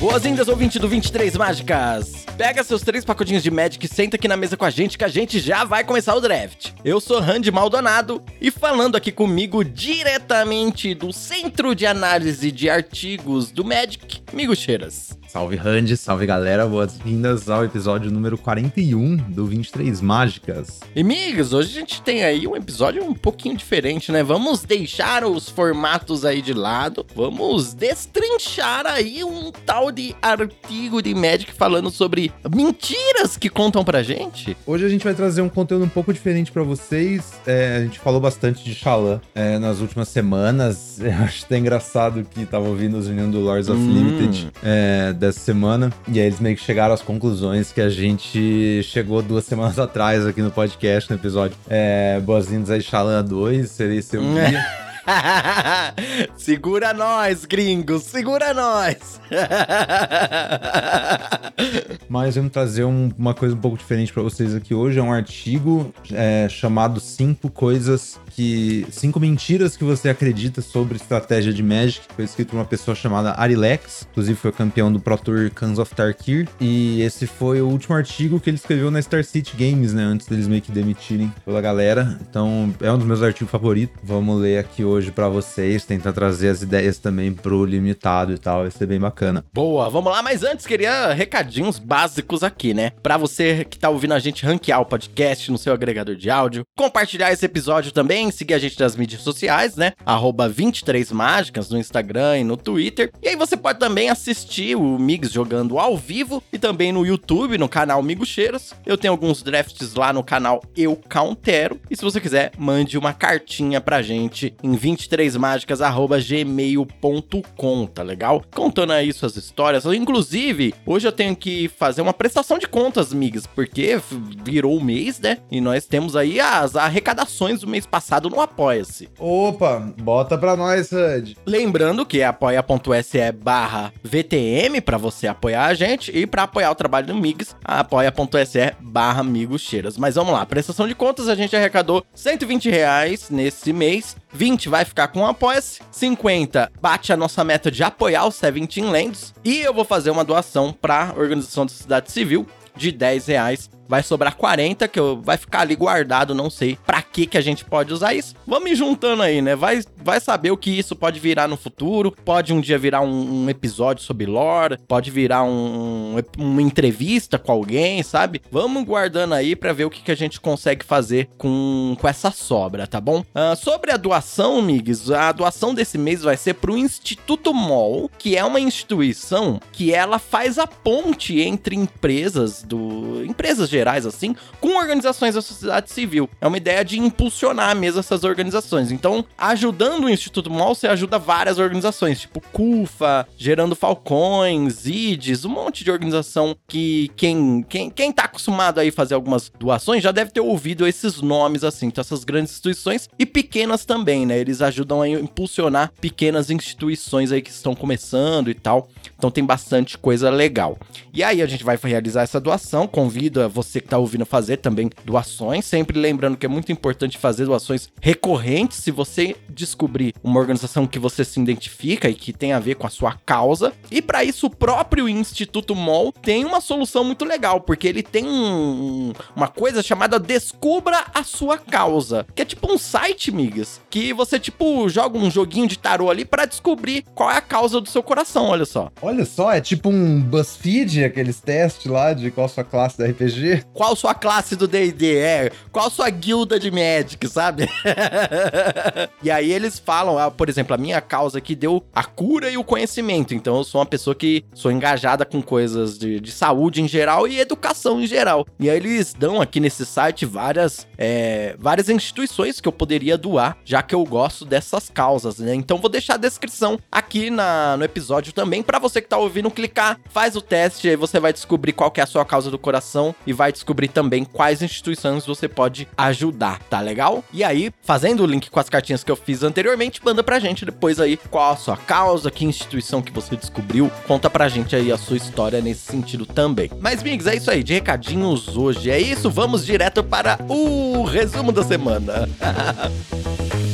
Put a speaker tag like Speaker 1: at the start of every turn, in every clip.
Speaker 1: Boas-vindas, ouvinte do 23 Mágicas! Pega seus três pacotinhos de Magic e senta aqui na mesa com a gente que a gente já vai começar o draft. Eu sou Randy Maldonado e falando aqui comigo diretamente do Centro de Análise de Artigos do Magic, Migo Cheiras.
Speaker 2: Salve Randy, salve galera, boas-vindas ao episódio número 41 do 23 Mágicas.
Speaker 1: E amigos, hoje a gente tem aí um episódio um pouquinho diferente, né? Vamos deixar os formatos aí de lado, vamos destrinchar aí um tal de artigo de Magic falando sobre mentiras que contam pra gente.
Speaker 2: Hoje a gente vai trazer um conteúdo um pouco diferente para vocês. É, a gente falou bastante de Xalã é, nas últimas semanas. Eu acho até engraçado que tava ouvindo os meninos do Lords of hum. Limited é, dessa semana. E aí eles meio que chegaram às conclusões que a gente chegou duas semanas atrás aqui no podcast, no episódio. É, Boas-vindas aí, Xalã 2, seria seu dia.
Speaker 1: segura nós, gringos, segura nós.
Speaker 2: Mas vamos trazer um, uma coisa um pouco diferente para vocês aqui hoje. É um artigo é, chamado Cinco Coisas que. Cinco Mentiras que você acredita sobre estratégia de Magic. Foi escrito por uma pessoa chamada Arilex. Inclusive foi campeão do Pro Tour Cans of Tarkir. E esse foi o último artigo que ele escreveu na Star City Games, né? Antes deles meio que demitirem pela galera. Então é um dos meus artigos favoritos. Vamos ler aqui hoje para vocês, tentar trazer as ideias também pro limitado e tal, vai ser bem bacana.
Speaker 1: Boa, vamos lá, mas antes queria recadinhos básicos aqui, né? Para você que tá ouvindo a gente ranquear o podcast no seu agregador de áudio, compartilhar esse episódio também, seguir a gente nas mídias sociais, né? Arroba 23mágicas no Instagram e no Twitter. E aí você pode também assistir o Migs jogando ao vivo e também no YouTube, no canal Migo Cheiros. Eu tenho alguns drafts lá no canal Eu Countero. E se você quiser, mande uma cartinha pra gente em 23mágicas.gmail.com, tá legal? Contando aí suas histórias. Inclusive, hoje eu tenho que fazer uma prestação de contas, migas, porque virou o mês, né? E nós temos aí as arrecadações do mês passado no Apoia-se.
Speaker 2: Opa, bota pra nós, Hud.
Speaker 1: Lembrando que é apoia.se barra VTM pra você apoiar a gente e pra apoiar o trabalho do Migs, apoia.se barra Amigos Cheiras. Mas vamos lá, prestação de contas, a gente arrecadou 120 reais nesse mês 20 vai ficar com o Apoia-se, 50 bate a nossa meta de apoiar o 17 Lands e eu vou fazer uma doação para a Organização da Sociedade Civil de 10 reais vai sobrar 40, que eu, vai ficar ali guardado, não sei para que que a gente pode usar isso. Vamos juntando aí, né? Vai, vai saber o que isso pode virar no futuro. Pode um dia virar um, um episódio sobre lore, pode virar um, uma entrevista com alguém, sabe? Vamos guardando aí para ver o que, que a gente consegue fazer com, com essa sobra, tá bom? Uh, sobre a doação, Migs, a doação desse mês vai ser pro Instituto MOL, que é uma instituição que ela faz a ponte entre empresas do empresas gerais, assim, com organizações da sociedade civil. É uma ideia de impulsionar mesmo essas organizações. Então, ajudando o Instituto MOL, você ajuda várias organizações, tipo CUFA, Gerando Falcões, IDES, um monte de organização que quem, quem, quem tá acostumado aí fazer algumas doações já deve ter ouvido esses nomes, assim. Então, essas grandes instituições e pequenas também, né? Eles ajudam a impulsionar pequenas instituições aí que estão começando e tal. Então, tem bastante coisa legal. E aí, a gente vai realizar essa doação. Convido a você você que está ouvindo fazer também doações. Sempre lembrando que é muito importante fazer doações recorrentes. Se você descobrir uma organização que você se identifica e que tem a ver com a sua causa. E para isso, o próprio Instituto MOL tem uma solução muito legal, porque ele tem um, uma coisa chamada Descubra a Sua Causa, que é tipo um site, migas, que você tipo joga um joguinho de tarô ali para descobrir qual é a causa do seu coração, olha só.
Speaker 2: Olha só, é tipo um BuzzFeed, aqueles testes lá de qual a sua classe da RPG.
Speaker 1: Qual sua classe do D&D é? Qual sua guilda de Magic, sabe? e aí eles falam, ah, por exemplo, a minha causa aqui deu a cura e o conhecimento. Então eu sou uma pessoa que sou engajada com coisas de, de saúde em geral e educação em geral. E aí eles dão aqui nesse site várias, é, várias instituições que eu poderia doar, já que eu gosto dessas causas, né? Então vou deixar a descrição aqui na, no episódio também para você que tá ouvindo clicar, faz o teste, aí você vai descobrir qual que é a sua causa do coração e vai vai descobrir também quais instituições você pode ajudar, tá legal? E aí, fazendo o link com as cartinhas que eu fiz anteriormente, manda pra gente depois aí qual a sua causa, que instituição que você descobriu. Conta pra gente aí a sua história nesse sentido também. Mas, Migs, é isso aí, de recadinhos hoje. É isso, vamos direto para o resumo da semana.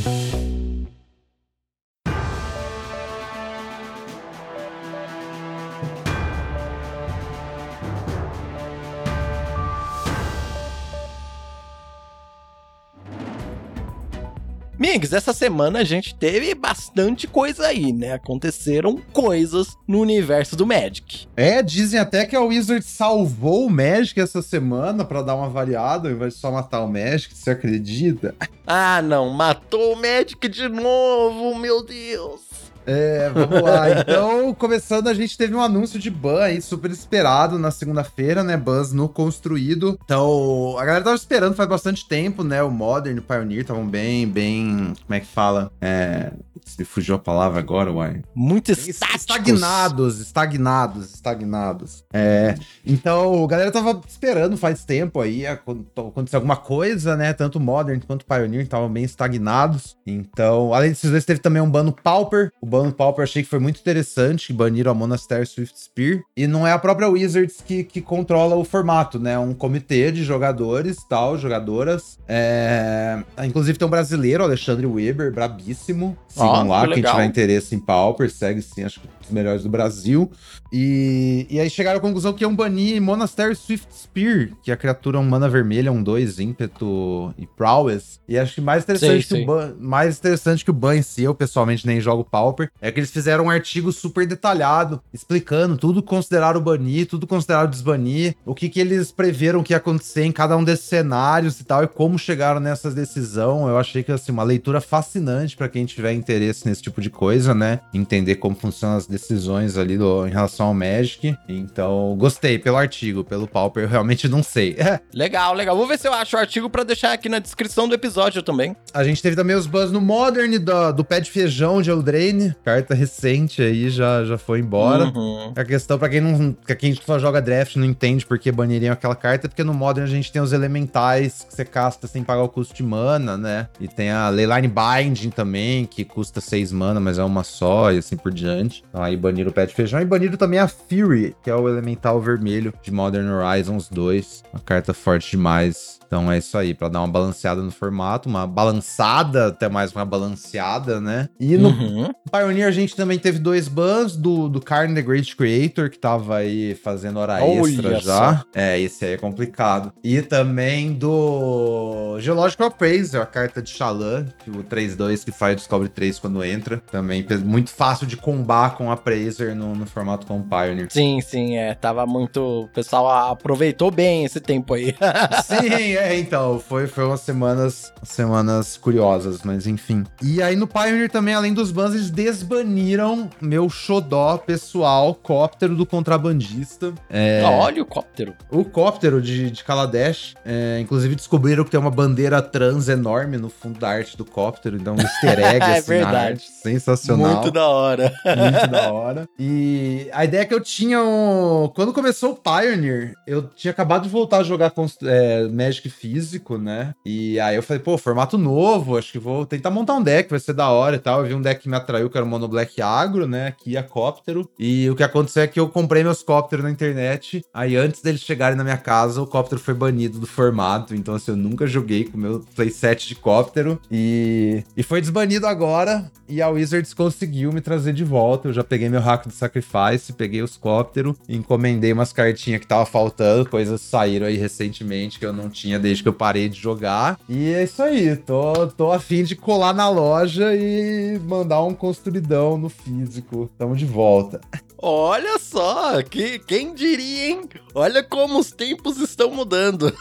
Speaker 1: Migs, essa semana a gente teve bastante coisa aí, né? Aconteceram coisas no universo do Magic.
Speaker 2: É, dizem até que a Wizard salvou o Magic essa semana para dar uma variada, ao invés de só matar o Magic, você acredita?
Speaker 1: Ah, não, matou o Magic de novo, meu Deus.
Speaker 2: É, vamos lá. Então, começando, a gente teve um anúncio de ban aí, super esperado na segunda-feira, né? Bans no construído. Então, a galera tava esperando faz bastante tempo, né? O Modern e o Pioneer estavam bem, bem. Como é que fala? É. Se fugiu a palavra agora, uai.
Speaker 1: Muito estáticos.
Speaker 2: Estagnados, estagnados, estagnados. É. Então, a galera tava esperando faz tempo aí acontecer alguma coisa, né? Tanto o Modern quanto o Pioneer estavam bem estagnados. Então, além desses dois, teve também um ban no Pauper. O ban Pauper achei que foi muito interessante, que baniram a Monastery Swift Spear. E não é a própria Wizards que, que controla o formato, né? É um comitê de jogadores tal, jogadoras. É... Inclusive tem um brasileiro, Alexandre Weber, brabíssimo. Sigam oh, lá, quem tiver interesse em Pauper, segue sim, acho que os melhores do Brasil. E, e aí chegaram à conclusão que iam banir Monastery Swift Spear, que é a criatura um mana vermelha, um 2, ímpeto e prowess. E acho que mais interessante, sim, que, sim. O ban, mais interessante que o ban em si, eu pessoalmente nem jogo Pauper, é que eles fizeram um artigo super detalhado, explicando tudo consideraram banir, tudo consideraram desbanir, o que, que eles preveram que ia acontecer em cada um desses cenários e tal, e como chegaram nessa decisão. Eu achei que, assim, uma leitura fascinante para quem tiver interesse nesse tipo de coisa, né? Entender como funcionam as decisões ali do, em relação ao Magic. Então, gostei pelo artigo, pelo Pauper, eu realmente não sei.
Speaker 1: legal, legal. Vou ver se eu acho o artigo para deixar aqui na descrição do episódio também.
Speaker 2: A gente teve também os buzz no Modern do, do pé de feijão de Eldraine, carta recente aí, já, já foi embora. Uhum. A questão, para quem não. Pra quem só joga draft não entende por que baniriam aquela carta, é porque no Modern a gente tem os elementais que você casta sem pagar o custo de mana, né? E tem a Leyline Binding também, que custa 6 mana, mas é uma só, e assim por diante. Então aí baniram o pé de feijão e baniram também a Fury, que é o elemental vermelho de Modern Horizons 2. Uma carta forte demais. Então é isso aí, para dar uma balanceada no formato, uma balançada, até mais uma balanceada, né? E no uhum. Pioneer a gente também teve dois bans do, do Karn the Great Creator, que tava aí fazendo hora Olha extra já. Só. É, esse aí é complicado. E também do Geological Appraiser, a carta de Shalan, o 3-2 que faz Descobre 3 quando entra. Também muito fácil de combar com Appraiser no, no formato com Pioneer.
Speaker 1: Sim, sim, é. Tava muito. O pessoal aproveitou bem esse tempo aí.
Speaker 2: sim, é é, então, foi, foi umas semanas, semanas curiosas, mas enfim. E aí no Pioneer também, além dos bans, eles desbaniram meu xodó pessoal, cóptero do contrabandista.
Speaker 1: É, Olha o cóptero.
Speaker 2: O cóptero de, de Kaladesh. É, inclusive descobriram que tem uma bandeira trans enorme no fundo da arte do cóptero, então um easter egg é assim, verdade. Sensacional.
Speaker 1: Muito da hora.
Speaker 2: Muito da hora. E a ideia é que eu tinha um... Quando começou o Pioneer, eu tinha acabado de voltar a jogar é, Magic físico, né? E aí eu falei, pô, formato novo, acho que vou tentar montar um deck, vai ser da hora e tal. Eu vi um deck que me atraiu, que era o Mono Black Agro, né? Aqui a Cóptero. E o que aconteceu é que eu comprei meus Cópteros na internet. Aí antes deles chegarem na minha casa, o Cóptero foi banido do formato. Então, assim, eu nunca joguei com o meu playset de Cóptero. E, e foi desbanido agora. E a Wizards conseguiu me trazer de volta. Eu já peguei meu hack de Sacrifice, peguei os Cóptero, encomendei umas cartinhas que tava faltando, coisas saíram aí recentemente que eu não tinha desde que eu parei de jogar. E é isso aí, tô, tô afim de colar na loja e mandar um construidão no físico. Tamo de volta.
Speaker 1: Olha só, que, quem diria, hein? Olha como os tempos estão mudando.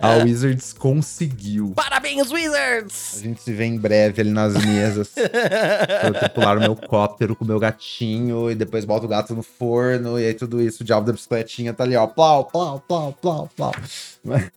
Speaker 2: A Wizards conseguiu.
Speaker 1: Parabéns, Wizards!
Speaker 2: A gente se vê em breve ali nas mesas. eu tripular o meu cóptero com o meu gatinho e depois boto o gato no forno e aí tudo isso, o diabo da bicicletinha tá ali, ó. Plau, plau, plau, plau, plau.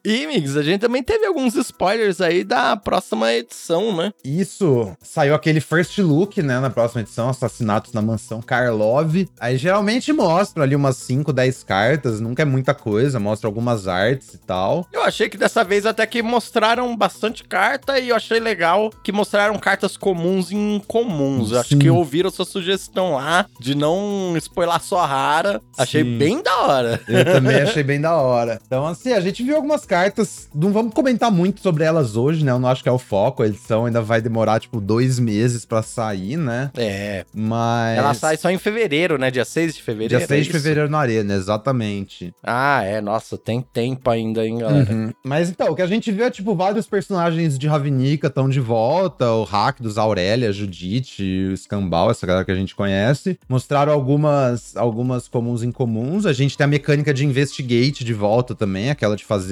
Speaker 1: E, Migs, a gente também teve alguns spoilers aí da próxima edição, né?
Speaker 2: Isso, saiu aquele first look, né, na próxima edição, Assassinatos na Mansão Karlov. Aí geralmente mostra ali umas 5, 10 cartas, nunca é muita coisa, mostra algumas artes e tal.
Speaker 1: Eu achei que dessa vez até que mostraram bastante carta e eu achei legal que mostraram cartas comuns e incomuns. Eu acho
Speaker 2: Sim.
Speaker 1: que ouviram sua sugestão lá de não spoiler só rara. Achei
Speaker 2: Sim.
Speaker 1: bem da hora.
Speaker 2: Eu também achei bem da hora. Então, assim, a gente viu algumas cartas. Não vamos comentar muito sobre elas hoje, né? Eu não acho que é o foco. A edição ainda vai demorar, tipo, dois meses pra sair, né?
Speaker 1: É.
Speaker 2: Mas.
Speaker 1: Ela sai só em fevereiro, né? Dia 6 de fevereiro.
Speaker 2: Dia 6
Speaker 1: é
Speaker 2: de fevereiro na Arena, exatamente.
Speaker 1: Ah, é. Nossa, tem tempo ainda, hein, galera?
Speaker 2: Uhum. Mas então, o que a gente viu é, tipo, vários personagens de Ravnica estão de volta. O Rakdos, a Aurélia, a Judite, o Scambal, essa galera que a gente conhece. Mostraram algumas, algumas comuns incomuns. A gente tem a mecânica de Investigate de volta também, aquela de fazer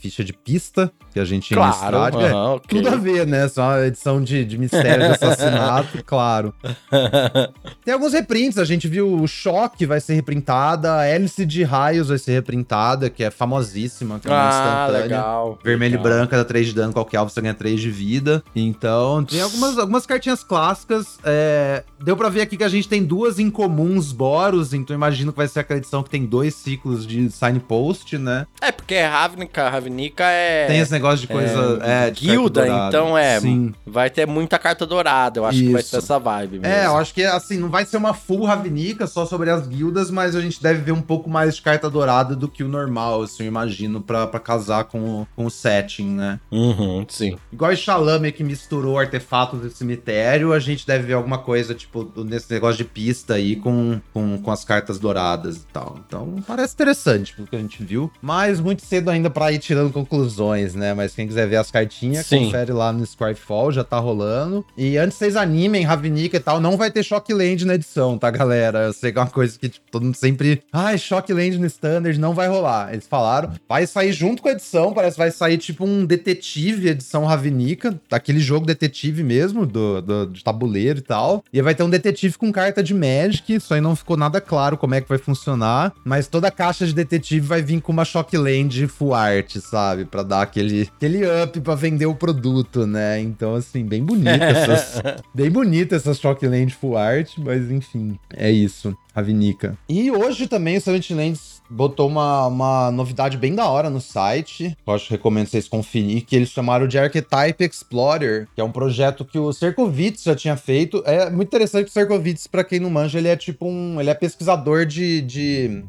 Speaker 2: ficha de pista, que a gente
Speaker 1: Claro.
Speaker 2: em Stradic. É,
Speaker 1: aham, ok.
Speaker 2: Tudo a ver, né? Só uma edição de, de mistério de assassinato, claro. Tem alguns reprints, a gente viu o Choque vai ser reprintada, a Hélice de Raios vai ser reprintada, que é famosíssima, que é uma
Speaker 1: ah,
Speaker 2: instantânea.
Speaker 1: legal.
Speaker 2: Vermelho
Speaker 1: legal.
Speaker 2: e branca dá 3 de dano, qualquer alvo você ganha 3 de vida. Então, tem algumas, algumas cartinhas clássicas. é, Deu pra ver aqui que a gente tem duas incomuns Boros, então imagino que vai ser aquela edição que tem dois ciclos de signpost, né?
Speaker 1: É, porque Ravnica, Ravnica é.
Speaker 2: tem esse negócio de coisa. É, de
Speaker 1: guilda, então é.
Speaker 2: Sim.
Speaker 1: Vai ter muita carta dourada. Eu acho que vai
Speaker 2: Isso.
Speaker 1: ser essa vibe mesmo.
Speaker 2: É, eu acho que assim, não vai ser uma full Ravnica só sobre as guildas, mas a gente deve ver um pouco mais de carta dourada do que o normal, assim, eu imagino, pra, pra casar com, o- com o setting, né?
Speaker 1: Uhum, sim.
Speaker 2: Igual o Shalame que misturou artefatos do cemitério, a gente deve ver alguma coisa, tipo, nesse negócio de pista aí com, com, com as cartas douradas e tal. Então, parece interessante pelo que a gente viu. Mas muito cedo ainda pra ir tirando conclusões, né? Mas quem quiser ver as cartinhas,
Speaker 1: Sim.
Speaker 2: confere lá no Squarefall, já tá rolando. E antes vocês animem, Ravnica e tal, não vai ter Shockland na edição, tá, galera? Eu sei que é uma coisa que tipo, todo mundo sempre. Ai, Shockland no Standard não vai rolar. Eles falaram, vai sair junto com a edição, parece que vai sair tipo um detetive edição Ravnica, daquele jogo detetive mesmo, do, do, de tabuleiro e tal. E vai ter um detetive com carta de Magic, isso aí não ficou nada claro como é que vai funcionar. Mas toda a caixa de detetive vai vir com uma Shockland full art, sabe? Pra dar aquele, aquele up pra vender o produto, né? Então, assim, bem bonita essas, Bem bonita essa Shockland Full Art, mas enfim, é isso. Ravnica. E hoje também o Silent Lands botou uma, uma novidade bem da hora no site. Eu acho que recomendo vocês conferir, que eles chamaram de Archetype Explorer, que é um projeto que o Cercovitz já tinha feito. É muito interessante que o Cercovitz, pra quem não manja, ele é tipo um. Ele é pesquisador de. de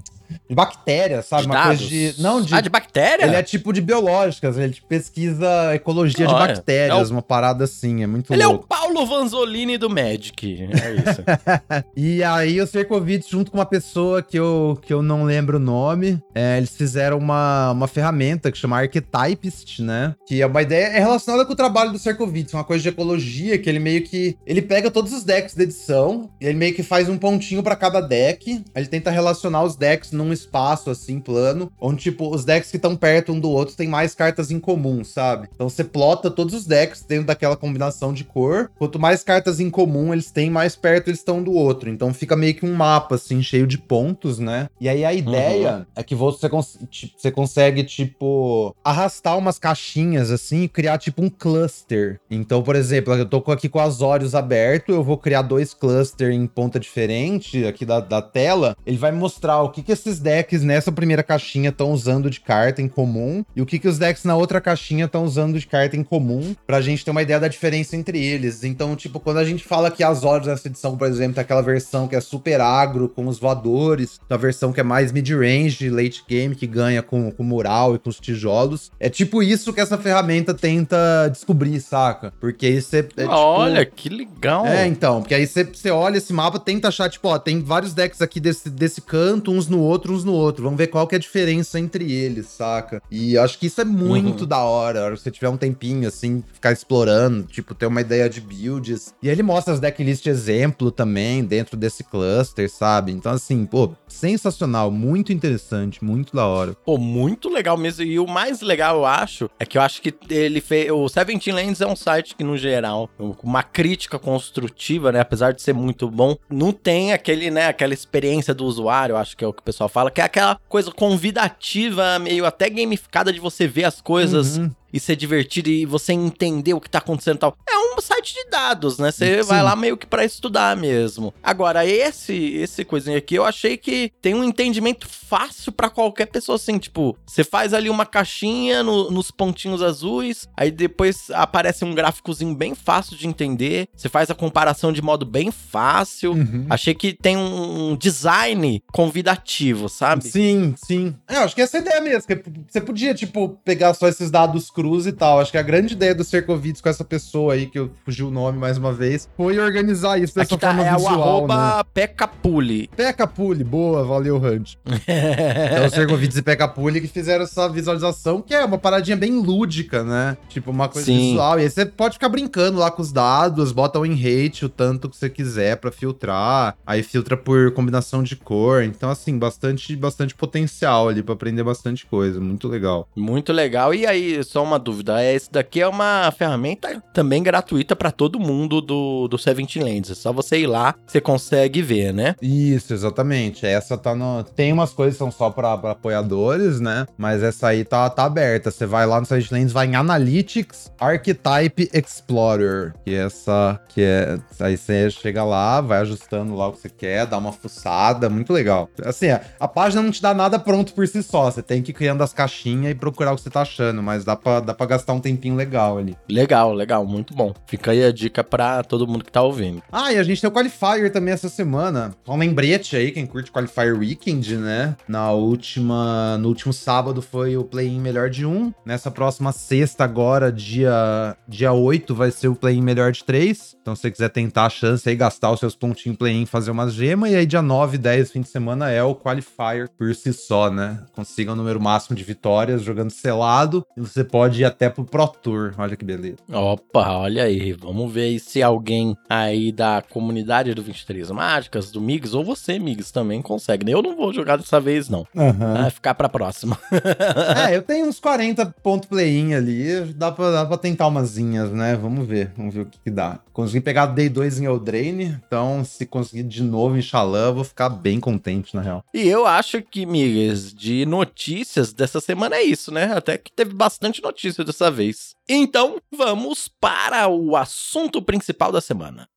Speaker 2: de bactérias, sabe?
Speaker 1: De
Speaker 2: Uma
Speaker 1: dados?
Speaker 2: coisa de. Não, de.
Speaker 1: Ah, de bactéria?
Speaker 2: Ele é tipo de biológicas, ele pesquisa ecologia de
Speaker 1: Olha,
Speaker 2: bactérias,
Speaker 1: é
Speaker 2: uma parada assim, é muito
Speaker 1: Ele é o
Speaker 2: louco.
Speaker 1: Paulo Vanzolini do Magic. É isso.
Speaker 2: E aí o Cercovitz, junto com uma pessoa que eu, que eu não lembro o nome, é, eles fizeram uma, uma ferramenta que chama Archetypist, né? Que é uma ideia é relacionada com o trabalho do Cercovitz, uma coisa de ecologia, que ele meio que... Ele pega todos os decks da edição, e ele meio que faz um pontinho pra cada deck, aí ele tenta relacionar os decks num espaço, assim, plano, onde, tipo, os decks que estão perto um do outro tem mais cartas em comum, sabe? Então você plota todos os decks dentro daquela combinação de cor, quanto mais cartas em comum eles têm, mais perto eles estão do outro. Então fica meio que um mapa, assim, cheio de pontos, né? E aí a ideia é que você, cons ti- você consegue, tipo, arrastar umas caixinhas, assim, e criar, tipo, um cluster. Então, por exemplo, eu tô aqui com o Azorius aberto, eu vou criar dois clusters em ponta diferente aqui da, da tela. Ele vai mostrar o que, que esses decks nessa primeira caixinha estão usando de carta em comum e o que, que os decks na outra caixinha estão usando de carta em comum, pra gente ter uma ideia da diferença entre eles. Então, tipo, quando a gente fala que as Azorius nessa edição, por exemplo, tem aquela versão que é super agro com os voadores, a versão que é mais mid-range, late game, que ganha com, com o mural e com os tijolos. É tipo isso que essa ferramenta tenta descobrir, saca? Porque aí você. é, tipo,
Speaker 1: Olha, que legal.
Speaker 2: é, então, porque aí você, você olha esse mapa, tenta achar, tipo, ó, tem vários decks aqui desse, desse canto, uns no outro, uns no outro. Vamos ver qual que é a diferença entre eles, saca? E acho que isso é muito
Speaker 1: Uhum.
Speaker 2: da hora. Que você tiver um tempinho, assim, ficar explorando, tipo, ter uma ideia de build builds. E ele mostra as decklist exemplo também dentro desse cluster, sabe? Então, assim, pô, sensacional, muito interessante, muito da hora.
Speaker 1: Pô, muito legal mesmo. E o mais legal, eu acho, é que eu acho que ele fez. O Seventeen Lands é um site que, no geral, uma crítica construtiva, né? Apesar de ser muito bom, não tem aquele, né, aquela experiência do usuário, acho que é o que o pessoal fala, que é aquela coisa convidativa, meio até gamificada de você ver as coisas uhum e ser divertido e você entender o que tá acontecendo e tal. É um site de dados, né? Você vai lá meio que para estudar mesmo. Agora, esse esse coisinha aqui, eu achei que tem um entendimento fácil para qualquer pessoa, assim, tipo, você faz ali uma caixinha no, nos pontinhos azuis, aí depois aparece um gráficozinho bem fácil de entender, você faz a comparação de modo bem fácil. Uhum. Achei que tem um design convidativo, sabe?
Speaker 2: Sim, sim. É, eu acho que essa é a ideia mesmo, que você podia, tipo, pegar só esses dados cruz e tal. Acho que a grande ideia do Cercovids com essa pessoa aí, que eu fugi o nome mais uma vez, foi organizar isso
Speaker 1: dessa Aqui tá, forma é visual, o arroba né? Pecapuli.
Speaker 2: Pecapuli, boa, valeu, Hunt. então, o Cercovids e Pecapuli que fizeram essa visualização, que é uma paradinha bem lúdica, né? Tipo, uma coisa Sim. visual. E aí você pode ficar brincando lá com os dados, bota o rate o tanto que você quiser para filtrar, aí filtra por combinação de cor. Então, assim, bastante, bastante potencial ali para aprender bastante coisa. Muito legal.
Speaker 1: Muito legal. E aí, só uma uma dúvida. É, esse daqui é uma ferramenta também gratuita para todo mundo do, do Seventeen Lands. É só você ir lá, você consegue ver, né?
Speaker 2: Isso, exatamente. Essa tá no. Tem umas coisas que são só para apoiadores, né? Mas essa aí tá, tá aberta. Você vai lá no Seventeen Lands, vai em Analytics Archetype Explorer. Que é essa. Que é. Aí você chega lá, vai ajustando lá o que você quer, dá uma fuçada. Muito legal. Assim, a, a página não te dá nada pronto por si só. Você tem que ir criando as caixinhas e procurar o que você tá achando. Mas dá pra dá pra gastar um tempinho legal ali.
Speaker 1: Legal, legal, muito bom. Fica aí a dica pra todo mundo que tá ouvindo.
Speaker 2: Ah, e a gente tem o Qualifier também essa semana. Um lembrete aí, quem curte Qualifier Weekend, né? Na última, no último sábado foi o play-in melhor de um. Nessa próxima sexta agora, dia, dia 8, vai ser o play-in melhor de três. Então se você quiser tentar a chance aí, gastar os seus pontinhos play-in, fazer umas gemas. E aí dia 9, 10, fim de semana é o Qualifier por si só, né? Consiga o número máximo de vitórias jogando selado. E você pode pode ir até pro Pro Tour. Olha que beleza.
Speaker 1: Opa, olha aí. Vamos ver se alguém aí da comunidade do 23 Mágicas, do Migs, ou você, Migs, também consegue. Eu não vou jogar dessa vez, não. Uhum. Vai ficar pra próxima.
Speaker 2: é, eu tenho uns 40 ponto play-in ali. Dá pra, dá pra tentar umazinhas, né? Vamos ver. Vamos ver o que, que dá. Consegui pegar Day 2 em Eldraine. Então, se conseguir de novo em Xalã, vou ficar bem contente, na real.
Speaker 1: E eu acho que, Migs, de notícias dessa semana é isso, né? Até que teve bastante notícia notícia dessa vez. Então, vamos para o assunto principal da semana.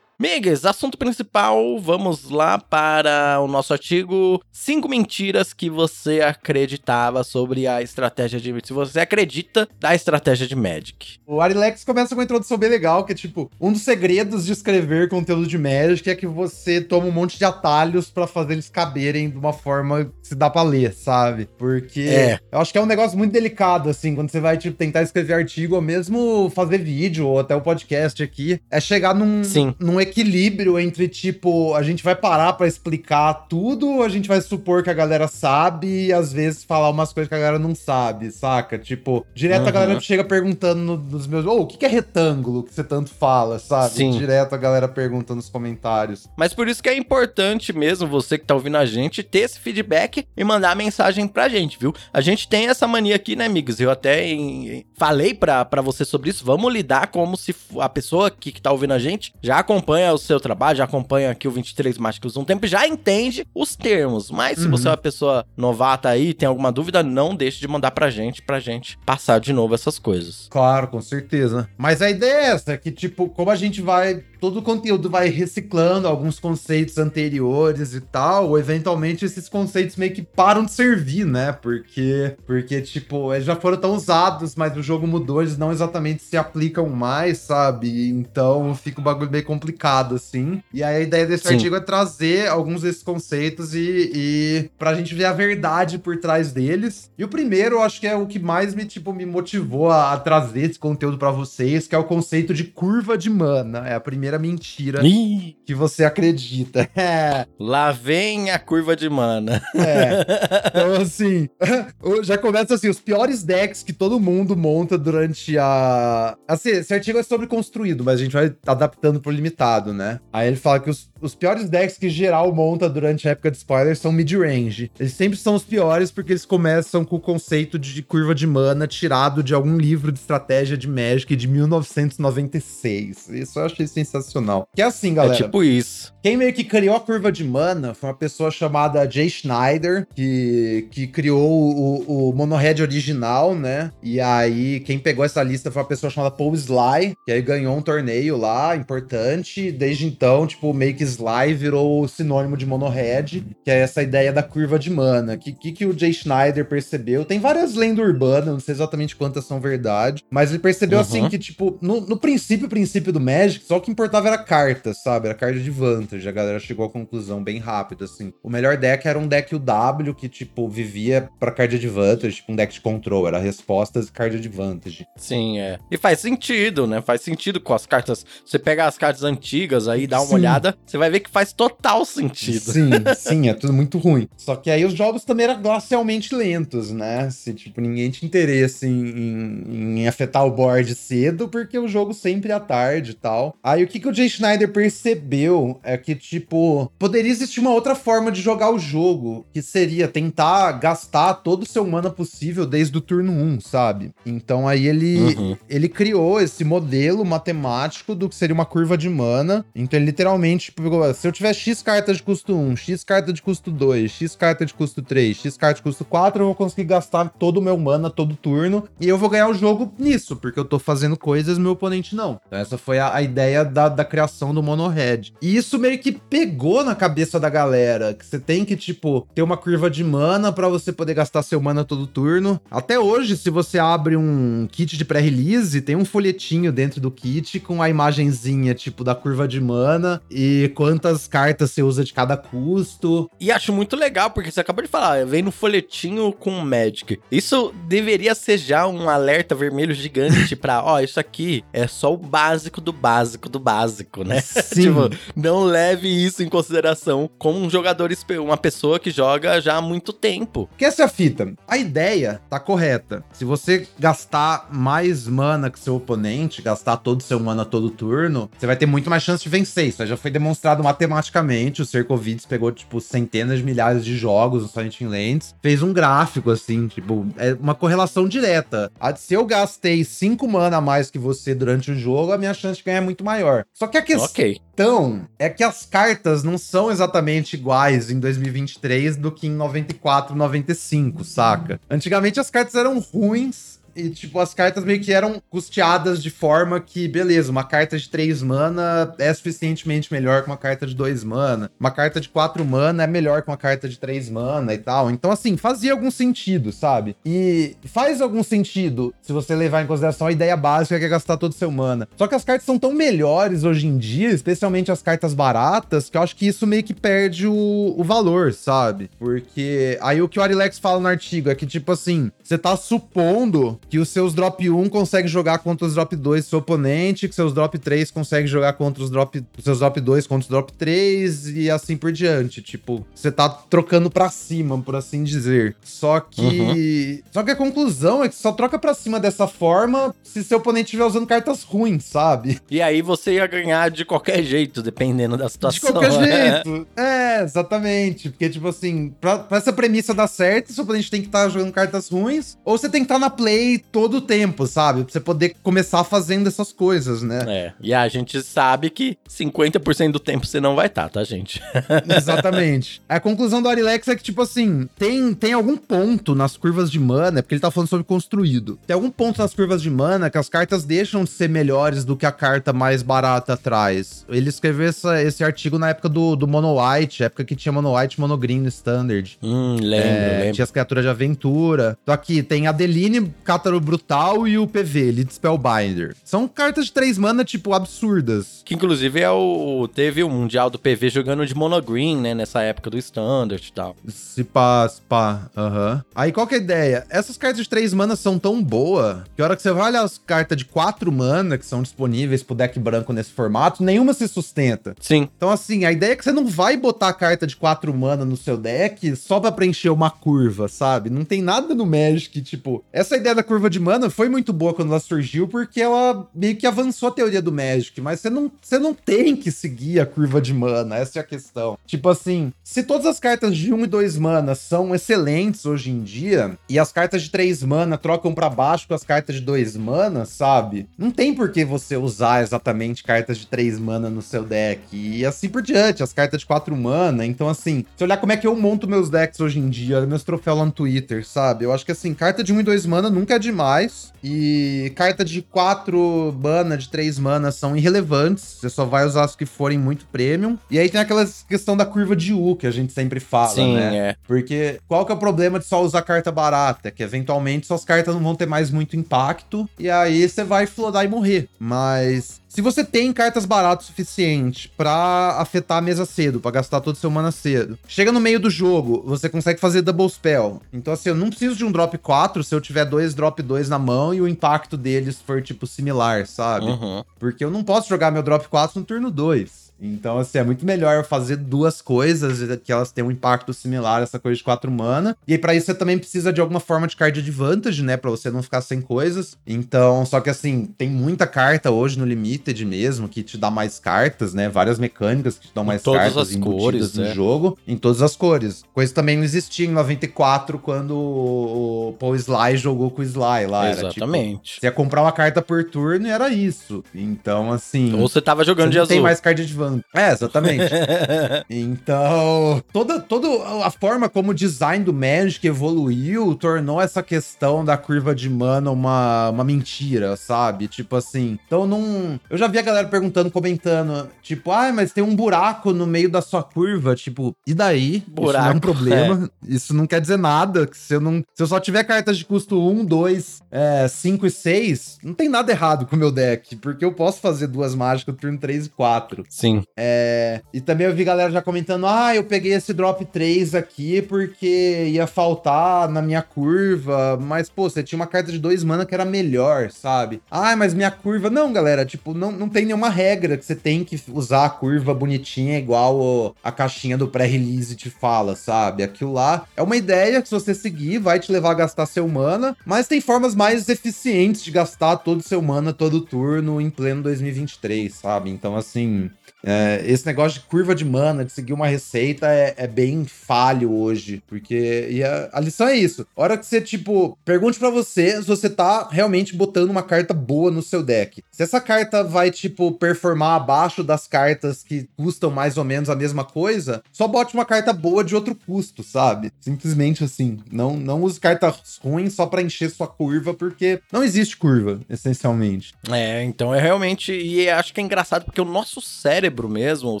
Speaker 1: Migas, assunto principal, vamos lá para o nosso artigo 5 mentiras que você acreditava sobre a estratégia de... Se você acredita da estratégia de Magic.
Speaker 2: O Arilex começa com uma introdução bem legal, que é tipo, um dos segredos de escrever conteúdo de Magic é que você toma um monte de atalhos para fazer eles caberem de uma forma que se dá para ler, sabe? Porque é. eu acho que é um negócio muito delicado, assim, quando você vai, tipo, tentar escrever artigo ou mesmo fazer vídeo ou até o podcast aqui, é chegar num, Sim. num equilíbrio entre, tipo, a gente vai parar para explicar tudo, a gente vai supor que a galera sabe e às vezes falar umas coisas que a galera não sabe, saca? Tipo, direto uhum. a galera chega perguntando no, nos meus. Ô, oh, o que, que é retângulo que você tanto fala, sabe? Sim. Direto a galera pergunta nos comentários.
Speaker 1: Mas por isso que é importante mesmo, você que tá ouvindo a gente, ter esse feedback e mandar mensagem pra gente, viu? A gente tem essa mania aqui, né, amigos? Eu até em... falei pra, pra você sobre isso. Vamos lidar como se a pessoa que, que tá ouvindo a gente já acompanha acompanha o seu trabalho, já acompanha aqui o 23 Mágicos um tempo, já entende os termos. Mas se uhum. você é uma pessoa novata aí, tem alguma dúvida, não deixe de mandar pra gente, pra gente passar de novo essas coisas.
Speaker 2: Claro, com certeza. Mas a ideia é essa, que tipo, como a gente vai todo o conteúdo vai reciclando alguns conceitos anteriores e tal, ou eventualmente esses conceitos meio que param de servir, né? Porque, porque tipo, eles já foram tão usados, mas o jogo mudou, eles não exatamente se aplicam mais, sabe? Então fica um bagulho meio complicado complicado, assim. E aí a ideia desse Sim. artigo é trazer alguns desses conceitos e, e pra gente ver a verdade por trás deles. E o primeiro, eu acho que é o que mais me, tipo, me motivou a, a trazer esse conteúdo para vocês, que é o conceito de curva de mana. É a primeira mentira Ih. que você acredita.
Speaker 1: É. Lá vem a curva de mana.
Speaker 2: É. Então, assim, já começa assim, os piores decks que todo mundo monta durante a... Assim, esse artigo é sobre construído, mas a gente vai adaptando pro limitado, né? Aí ele fala que os, os piores decks que geral monta durante a época de spoilers são mid-range. Eles sempre são os piores porque eles começam com o conceito de curva de mana tirado de algum livro de estratégia de Magic de 1996. Isso eu achei sensacional. Que é assim, galera.
Speaker 1: É tipo isso.
Speaker 2: Quem meio que criou a curva de mana foi uma pessoa chamada Jay Schneider, que, que criou o, o Monohead original, né? E aí, quem pegou essa lista foi uma pessoa chamada Paul Sly, que aí ganhou um torneio lá, importante. Desde então, tipo, meio que Sly virou sinônimo de Monohead, que é essa ideia da curva de mana. Que que, que o Jay Schneider percebeu? Tem várias lendas urbanas, não sei exatamente quantas são verdade, mas ele percebeu uhum. assim que, tipo, no, no princípio, princípio do Magic, só o que importava era carta, sabe? Era carta de Vantage. A galera chegou à conclusão bem rápido, assim. O melhor deck era um deck UW que, tipo, vivia pra card advantage, tipo um deck de control, era respostas e card advantage.
Speaker 1: Sim, é. E faz sentido, né? Faz sentido com as cartas. Você pega as cartas antigas aí, dá uma sim. olhada, você vai ver que faz total sentido.
Speaker 2: Sim, sim, é tudo muito ruim. Só que aí os jogos também eram glacialmente lentos, né? Se, tipo, ninguém tinha interesse em, em, em afetar o board cedo, porque o jogo sempre à tarde e tal. Aí o que, que o Jay Schneider percebeu é que, tipo, poderia existir uma outra forma de jogar o jogo, que seria tentar gastar todo o seu mana possível desde o turno 1, sabe? Então aí ele, uhum. ele criou esse modelo matemático do que seria uma curva de mana. Então ele literalmente se eu tiver X carta de custo 1, X carta de custo 2, X carta de custo 3, X carta de custo 4, eu vou conseguir gastar todo o meu mana todo turno e eu vou ganhar o jogo nisso, porque eu tô fazendo coisas meu oponente não. Então essa foi a, a ideia da, da criação do Mono Red. E isso meio que pegou na cabeça da galera, que você tem que, tipo, ter uma curva de mana para você poder gastar seu mana todo turno. Até hoje, se você abre um kit de pré-release, tem um folhetinho dentro do kit com a imagenzinha, tipo, da curva de mana e quantas cartas você usa de cada custo.
Speaker 1: E acho muito legal, porque você acabou de falar, vem no folhetinho com Magic. Isso deveria ser já um alerta vermelho gigante pra, ó, isso aqui é só o básico do básico do básico, né?
Speaker 2: Sim. tipo,
Speaker 1: não leve isso em consideração como um jogador, uma pessoa que joga já há muito tempo.
Speaker 2: Que essa é a fita. A ideia tá correta. Se você gastar mais mana que seu oponente, gastar todo o seu mana todo turno, você vai ter muito mais chance de vencer. Isso já foi demonstrado matematicamente. O Cercovitz pegou, tipo, centenas de milhares de jogos no Silent Lands, fez um gráfico, assim, tipo, é uma correlação direta. Se eu gastei 5 mana a mais que você durante o jogo, a minha chance de ganhar é muito maior. Só que a questão okay. é que as cartas não são exatamente iguais em 2023 do que em 94, 95, saca? Antigamente as cartas eram ruins e, tipo, as cartas meio que eram custeadas de forma que, beleza, uma carta de 3 mana é suficientemente melhor que uma carta de 2 mana. Uma carta de 4 mana é melhor que uma carta de 3 mana e tal. Então, assim, fazia algum sentido, sabe? E faz algum sentido se você levar em consideração a ideia básica que é gastar todo o seu mana. Só que as cartas são tão melhores hoje em dia, especialmente as cartas baratas, que eu acho que isso meio que perde o, o valor, sabe? Porque aí o que o Arilex fala no artigo é que, tipo assim, você tá supondo que os seus drop 1 consegue jogar contra os drop 2 do seu oponente, que seus drop 3 consegue jogar contra os drop, os seus drop 2 contra os drop 3 e assim por diante. Tipo, você tá trocando para cima, por assim dizer. Só que uhum. só que a conclusão é que só troca para cima dessa forma se seu oponente estiver usando cartas ruins, sabe?
Speaker 1: E aí você ia ganhar de qualquer jeito, dependendo da situação.
Speaker 2: De qualquer jeito. é, exatamente. Porque tipo assim, pra, pra essa premissa dar certo, seu oponente tem que estar tá jogando cartas ruins, ou você tem que estar tá na play todo o tempo, sabe? Pra você poder começar fazendo essas coisas, né?
Speaker 1: É. E a gente sabe que 50% do tempo você não vai estar, tá, tá, gente?
Speaker 2: Exatamente. A conclusão do Arilex é que, tipo assim, tem, tem algum ponto nas curvas de mana, porque ele tá falando sobre construído. Tem algum ponto nas curvas de mana que as cartas deixam de ser melhores do que a carta mais barata atrás. Ele escreveu essa, esse artigo na época do, do Mono White, época que tinha Mono White e Mono Green no Standard.
Speaker 1: Hum, lembro, é, lembro.
Speaker 2: Tinha as criaturas de aventura. Então aqui tem Adeline, Cátaro Brutal e o PV, Elite Spellbinder. São cartas de 3 mana, tipo, absurdas.
Speaker 1: Que inclusive é o. Teve o Mundial do PV jogando de monogreen, né? Nessa época do Standard e tal.
Speaker 2: Se pá, se pá. Aham. Aí qual que é a ideia? Essas cartas de 3 mana são tão boas que a hora que você vai olhar as cartas de 4 mana que são disponíveis pro deck branco nesse formato, nenhuma se sustenta.
Speaker 1: Sim.
Speaker 2: Então, assim, a ideia é que você não vai botar a carta de 4 mana no seu deck só pra preencher uma curva, sabe? Não tem nada no Magic, tipo. Essa ideia da curva de mana foi muito boa quando ela surgiu, porque ela meio que avançou a teoria do Magic, mas você não, você não tem que seguir a curva de mana, essa é a questão. Tipo assim, se todas as cartas de 1 e 2 mana são excelentes hoje em dia, e as cartas de 3 mana trocam para baixo com as cartas de 2 mana, sabe? Não tem por que você usar exatamente cartas de 3 mana no seu deck. E assim por diante, as cartas de 4 mana. Então, assim, se olhar como é que eu monto meus decks hoje em dia, meus troféus lá no Twitter, sabe? Eu acho que assim, carta de 1 e 2 mana nunca é demais. E carta de 4 mana, de 3 mana são irrelevantes. Você só vai usar as que forem muito premium. E aí tem aquela questão da curva de U que a gente sempre fala,
Speaker 1: Sim,
Speaker 2: né?
Speaker 1: é.
Speaker 2: Porque qual que é o problema de só usar carta barata? Que eventualmente suas cartas não vão ter mais muito impacto. E aí você vai flodar e morrer. Mas se você tem cartas baratas o suficiente pra afetar a mesa cedo, pra gastar todo o seu mana cedo, chega no meio do jogo, você consegue fazer double spell. Então, assim, eu não preciso de um drop 4 se eu tiver dois drop 2 na mão e o impacto deles for, tipo, similar, sabe?
Speaker 1: Uhum.
Speaker 2: Porque eu não posso jogar meu drop 4 no turno 2. Então, assim, é muito melhor fazer duas coisas que elas tenham um impacto similar, essa coisa de 4 mana. E aí, pra isso, você também precisa de alguma forma de card advantage, né? Pra você não ficar sem coisas. Então, só que assim, tem muita carta hoje no Limited mesmo, que te dá mais cartas, né? Várias mecânicas que te dão
Speaker 1: Em
Speaker 2: mais
Speaker 1: todas
Speaker 2: cartas
Speaker 1: as cores,
Speaker 2: no
Speaker 1: é.
Speaker 2: jogo, em todas as cores. Coisa também não existia em 94, quando o Paul Sly jogou com o Sly lá. Era, tipo,
Speaker 1: Exatamente.
Speaker 2: você ia comprar uma carta por turno e era isso. Então, assim.
Speaker 1: Ou você tava jogando
Speaker 2: Você
Speaker 1: de
Speaker 2: não
Speaker 1: azul.
Speaker 2: tem mais card advantage. É, exatamente. então, toda, toda a forma como o design do Magic evoluiu tornou essa questão da curva de mana uma, uma mentira, sabe? Tipo assim. Então, não. Eu já vi a galera perguntando, comentando, tipo, ah, mas tem um buraco no meio da sua curva. Tipo, e daí? Isso não é
Speaker 1: Buraco,
Speaker 2: um problema. Isso não quer dizer nada. Se eu, não, se eu só tiver cartas de custo 1, 2, é, 5 e 6, não tem nada errado com o meu deck. Porque eu posso fazer duas mágicas no turno 3 e 4.
Speaker 1: Sim.
Speaker 2: É, e também eu vi galera já comentando: ah, eu peguei esse drop 3 aqui porque ia faltar na minha curva. Mas, pô, você tinha uma carta de 2 mana que era melhor, sabe? Ah, mas minha curva. Não, galera, tipo, não, não tem nenhuma regra que você tem que usar a curva bonitinha igual a caixinha do pré-release te fala, sabe? Aquilo lá é uma ideia que se você seguir vai te levar a gastar seu mana, mas tem formas mais eficientes de gastar todo seu mana todo turno em pleno 2023, sabe? Então, assim. É, esse negócio de curva de mana, de seguir uma receita, é, é bem falho hoje. Porque a, a lição é isso. A hora que você, tipo, pergunte pra você se você tá realmente botando uma carta boa no seu deck. Se essa carta vai, tipo, performar abaixo das cartas que custam mais ou menos a mesma coisa, só bote uma carta boa de outro custo, sabe? Simplesmente assim. Não, não use cartas ruins só pra encher sua curva, porque não existe curva, essencialmente.
Speaker 1: É, então é realmente. E acho que é engraçado porque o nosso cérebro mesmo, o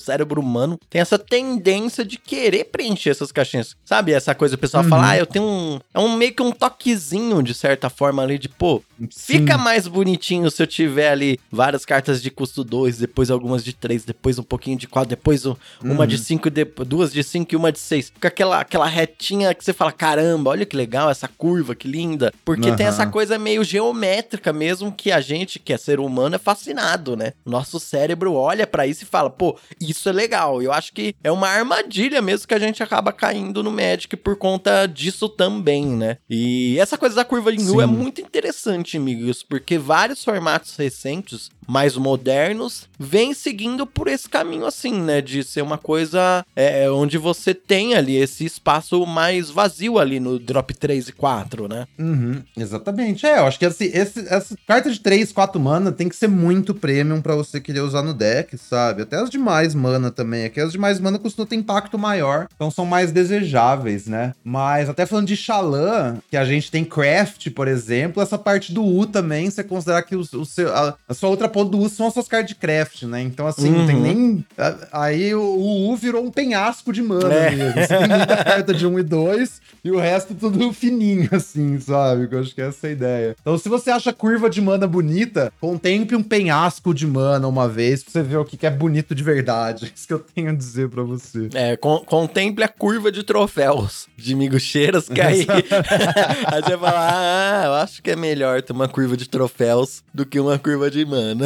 Speaker 1: cérebro humano, tem essa tendência de querer preencher essas caixinhas. Sabe? Essa coisa, o pessoal
Speaker 2: Uhum.
Speaker 1: fala, ah, eu tenho um. É um meio que um toquezinho, de certa forma, ali, de, pô, Fica mais bonitinho se eu tiver ali várias cartas de custo 2, depois algumas de 3, depois um pouquinho de 4, depois um- uma
Speaker 2: Uhum.
Speaker 1: de 5, duas de 5 e uma de 6. Fica aquela, aquela retinha que você fala: caramba, olha que legal essa curva, que linda. Porque tem
Speaker 2: Aham.
Speaker 1: essa coisa meio geométrica mesmo que a gente, que é ser humano, é fascinado, né? Nosso cérebro olha pra isso e fala: pô, isso é legal. Eu acho que é uma armadilha mesmo que a gente acaba caindo no Magic por conta disso também, né? E essa coisa da curva em U é muito interessante, amigos, porque vários formatos recentes, mais modernos, vêm seguindo por esse caminho assim, né? De ser uma coisa é, onde você tem ali esse espaço mais vazio ali no drop 3 e 4, né?
Speaker 2: Uhum, exatamente. É, eu acho que esse, esse- essa carta de 3, 4 mana tem que ser muito premium pra você querer usar no deck, sabe? Até as demais mana também. Aqui as demais mana costumam ter impacto maior, então são mais desejáveis, né? Mas até falando de Xalã, que a gente tem craft, por exemplo, essa parte do U também, você considerar que o, o seu, a, a sua outra contraponto do U são as suas cartas de craft, né? Então, assim, não tem
Speaker 1: Uhum.
Speaker 2: nem. Aí o, U virou um penhasco de mana
Speaker 1: É.
Speaker 2: mesmo. Você tem muita carta de 1 e 2 e o resto tudo fininho, assim, sabe? Que eu acho que essa é a ideia. Então, se você acha a curva de mana bonita, contemple um penhasco de mana uma vez pra você ver o que que é bonito de verdade. Isso que eu tenho a dizer pra você.
Speaker 1: É, con- contemple a curva de troféus de miguxeiras, que aí, aí você fala, ah, eu acho que é melhor ter uma curva de troféus do que uma curva de mana.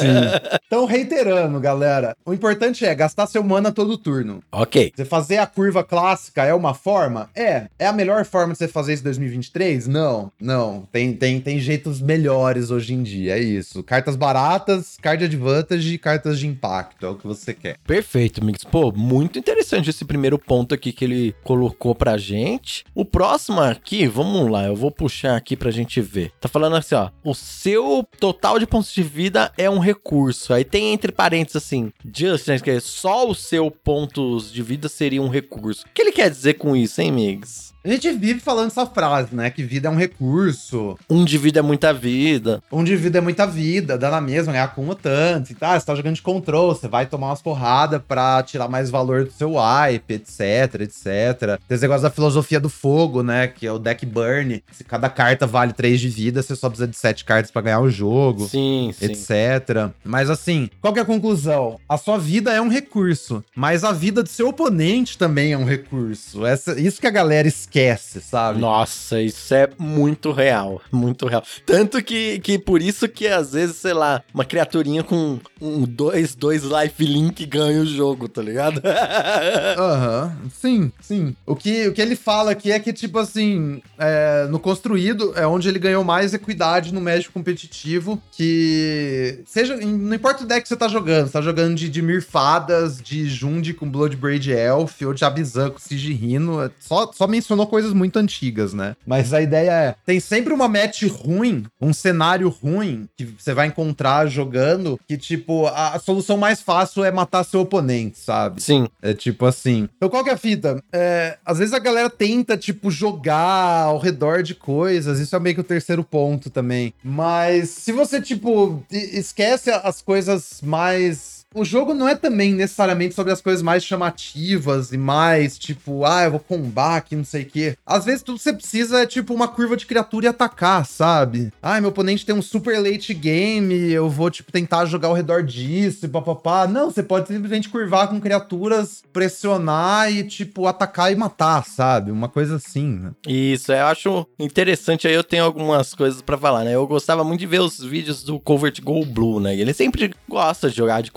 Speaker 2: Sim. Então, reiterando, galera, o importante é gastar seu mana todo turno.
Speaker 1: ok.
Speaker 2: Você fazer a curva clássica é uma forma? É. É a melhor forma de você fazer isso em 2023? Não, não. Tem, tem, tem jeitos melhores hoje em dia, é isso. Cartas baratas, card advantage e cartas de impacto, é o que você quer.
Speaker 1: Perfeito, Mix. Pô, muito interessante esse primeiro ponto aqui que ele colocou pra gente. O próximo aqui, vamos lá, eu vou puxar aqui pra gente ver. Tá falando assim, ó. O seu total de pontos de vida é um recurso. Aí tem entre parênteses assim, just, né, que é só o seu pontos de vida seria um recurso. O que ele quer dizer com isso, hein, Migs?
Speaker 2: A gente vive falando essa frase, né? Que vida é um recurso,
Speaker 1: Um de vida é muita vida.
Speaker 2: onde vida é muita vida, dá na mesma, ganhar com tanto e tá, você tá jogando de control, você vai tomar umas porradas pra tirar mais valor do seu wipe, etc, etc. Tem esse negócio da filosofia do fogo, né, que é o deck burn, se cada carta vale 3 de vida, você só precisa de 7 cartas pra ganhar o jogo.
Speaker 1: Sim, sim.
Speaker 2: Etc. Mas assim, qual que é a conclusão? A sua vida é um recurso, mas a vida do seu oponente também é um recurso. Essa, isso que a galera esquece, sabe?
Speaker 1: Nossa, isso é muito real, muito real. Tanto que, que por isso que às vezes, sei lá, uma criaturinha com um 2, dois life link ganha o jogo, tá ligado?
Speaker 2: Aham, sim, sim. O que, o que ele fala aqui é que, tipo assim, é, no construído é onde ele ganhou mais equidade no médico competitivo, que seja, não importa o deck que você tá jogando, você tá jogando de, de Mirfadas, de Jundi com Bloodbraid Elf, ou de Abizan com Sigirino, é, só, só mencionou coisas muito antigas, né? Mas a ideia é, tem sempre uma match ruim, um cenário ruim, que você vai encontrar jogando, que, tipo, a, solução mais fácil é matar seu oponente, sabe?
Speaker 1: Sim.
Speaker 2: É tipo assim. Então, qual que é a fita? É, às vezes a galera tenta, tipo, jogar ao redor de coisas. Isso é meio que o terceiro ponto também. Mas se você, tipo, esquece as coisas mais. O jogo não é também necessariamente sobre as coisas mais chamativas e mais, tipo, ah, eu vou combar aqui, não sei o quê. Às vezes tudo que você precisa é, tipo, uma curva de criatura e atacar, sabe? Ah, meu oponente tem um super late game, eu vou, tipo, tentar jogar ao redor disso e papapá. Não, você pode simplesmente curvar com criaturas, pressionar e, tipo, atacar e matar, sabe? Uma coisa assim, né?
Speaker 1: Isso, eu acho interessante. Aí eu tenho algumas coisas pra falar, né? Eu gostava muito de ver os vídeos do Covert Go Blue, né? Ele sempre gosta de jogar de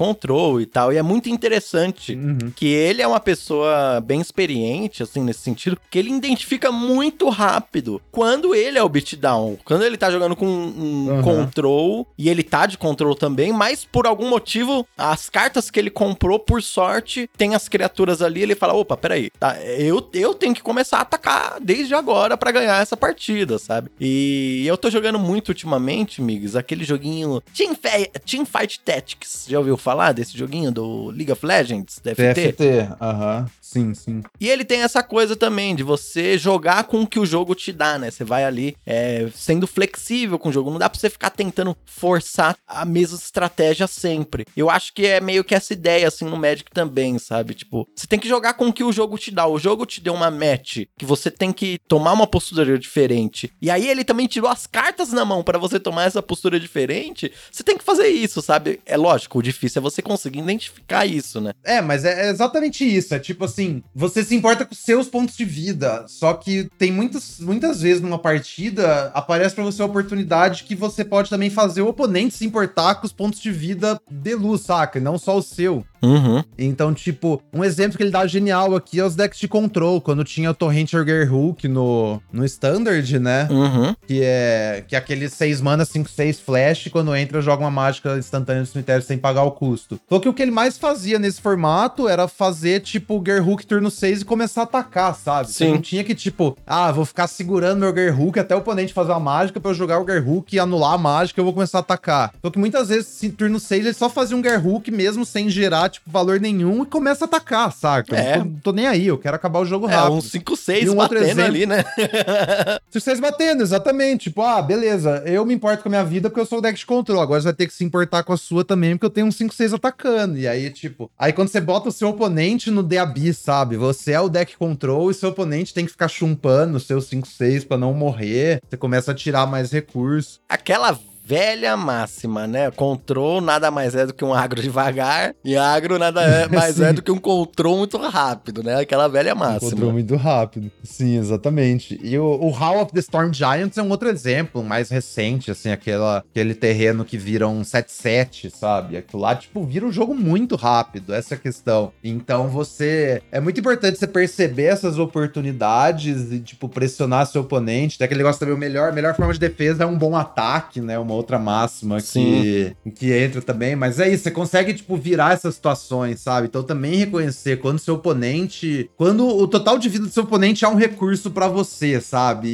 Speaker 1: e tal. E é muito interessante
Speaker 2: Uhum.
Speaker 1: que ele é uma pessoa bem experiente, assim, nesse sentido, que ele identifica muito rápido quando ele é o beatdown. Quando ele tá jogando com um
Speaker 2: Aham.
Speaker 1: control, e ele tá de control também, mas por algum motivo, as cartas que ele comprou, por sorte, tem as criaturas ali, ele fala, opa, peraí, tá, eu, eu tenho que começar a atacar desde agora pra ganhar essa partida, sabe? E eu tô jogando muito ultimamente, amigos, aquele joguinho Team, Fe- Team Fight Tactics. Já ouviu falar desse joguinho do League of Legends, DFT?
Speaker 2: TFT, aham. Sim, sim.
Speaker 1: E ele tem essa coisa também de você jogar com o que o jogo te dá, né? Você vai ali é, sendo flexível com o jogo. Não dá pra você ficar tentando forçar a mesma estratégia sempre. Eu acho que é meio que essa ideia, assim, no Magic também, sabe? Tipo, você tem que jogar com o que o jogo te dá. O jogo te deu uma match que você tem que tomar uma postura diferente. E aí ele também tirou as cartas na mão pra você tomar essa postura diferente. Você tem que fazer isso, sabe? É lógico, o difícil é você conseguir identificar isso, né?
Speaker 2: É, mas é exatamente isso. É tipo assim, você se importa com seus pontos de vida. Só que tem muitas, muitas vezes numa partida, aparece pra você a oportunidade que você pode também fazer o oponente se importar com os pontos de vida de luz, saca? Não só o seu.
Speaker 1: Uhum.
Speaker 2: Então, tipo, um exemplo que ele dá genial aqui é os decks de control, quando tinha o Torrent Orger Hook no, no Standard, né?
Speaker 1: Uhum.
Speaker 2: Que é, que é aquele 6 mana, 5, 6 flash, quando entra, joga uma mágica instantânea no cemitério sem pagar o custo. Só que o que ele mais fazia nesse formato era fazer, tipo, Gerhook turno 6 e começar a atacar, sabe? Você
Speaker 1: Sim.
Speaker 2: não tinha que, tipo, ah, vou ficar segurando meu Gerhook até o oponente fazer uma mágica pra eu jogar o Gerhook e anular a mágica eu vou começar a atacar. Só que muitas vezes, em turno 6, ele só fazia um Gerhook mesmo sem gerar, tipo, valor nenhum e começa a atacar, saca?
Speaker 1: É.
Speaker 2: Não tô, tô nem aí, eu quero acabar o jogo
Speaker 1: É,
Speaker 2: rápido.
Speaker 1: uns 5, 6
Speaker 2: E um
Speaker 1: batendo
Speaker 2: exemplo-
Speaker 1: ali, né?
Speaker 2: Se vocês batendo, exatamente. Tipo, ah, beleza, eu me importo com a minha vida porque eu sou o deck de controle. Agora você vai ter que se importar com a sua também, porque eu tenho um 5-6 atacando. E aí, tipo, aí quando você bota o seu oponente no DAB, sabe? Você é o deck control e seu oponente tem que ficar chumpando o seu 5-6 pra não morrer. Você começa a tirar mais recurso.
Speaker 1: Aquela velha máxima, né? Control nada mais é do que um agro devagar e agro nada é mais é do que um control muito rápido, né? Aquela velha máxima.
Speaker 2: Encontrou muito rápido. Sim, exatamente. E o, o Hall of the Storm Giants é um outro exemplo, mais recente, assim, aquela, aquele terreno que vira um 7-7, sabe? Aquilo lá, tipo, vira um jogo muito rápido, essa é a questão. Então você. É muito importante você perceber essas oportunidades e, tipo, pressionar seu oponente. Tem aquele negócio também, o melhor, a melhor forma de defesa é um bom ataque, né? Uma outra máxima que, que entra também. Mas é isso, você consegue, tipo, virar essas situações, sabe? Então também reconhecer quando seu oponente. Quando o total de vida do seu oponente é um recurso pra você, sabe? E,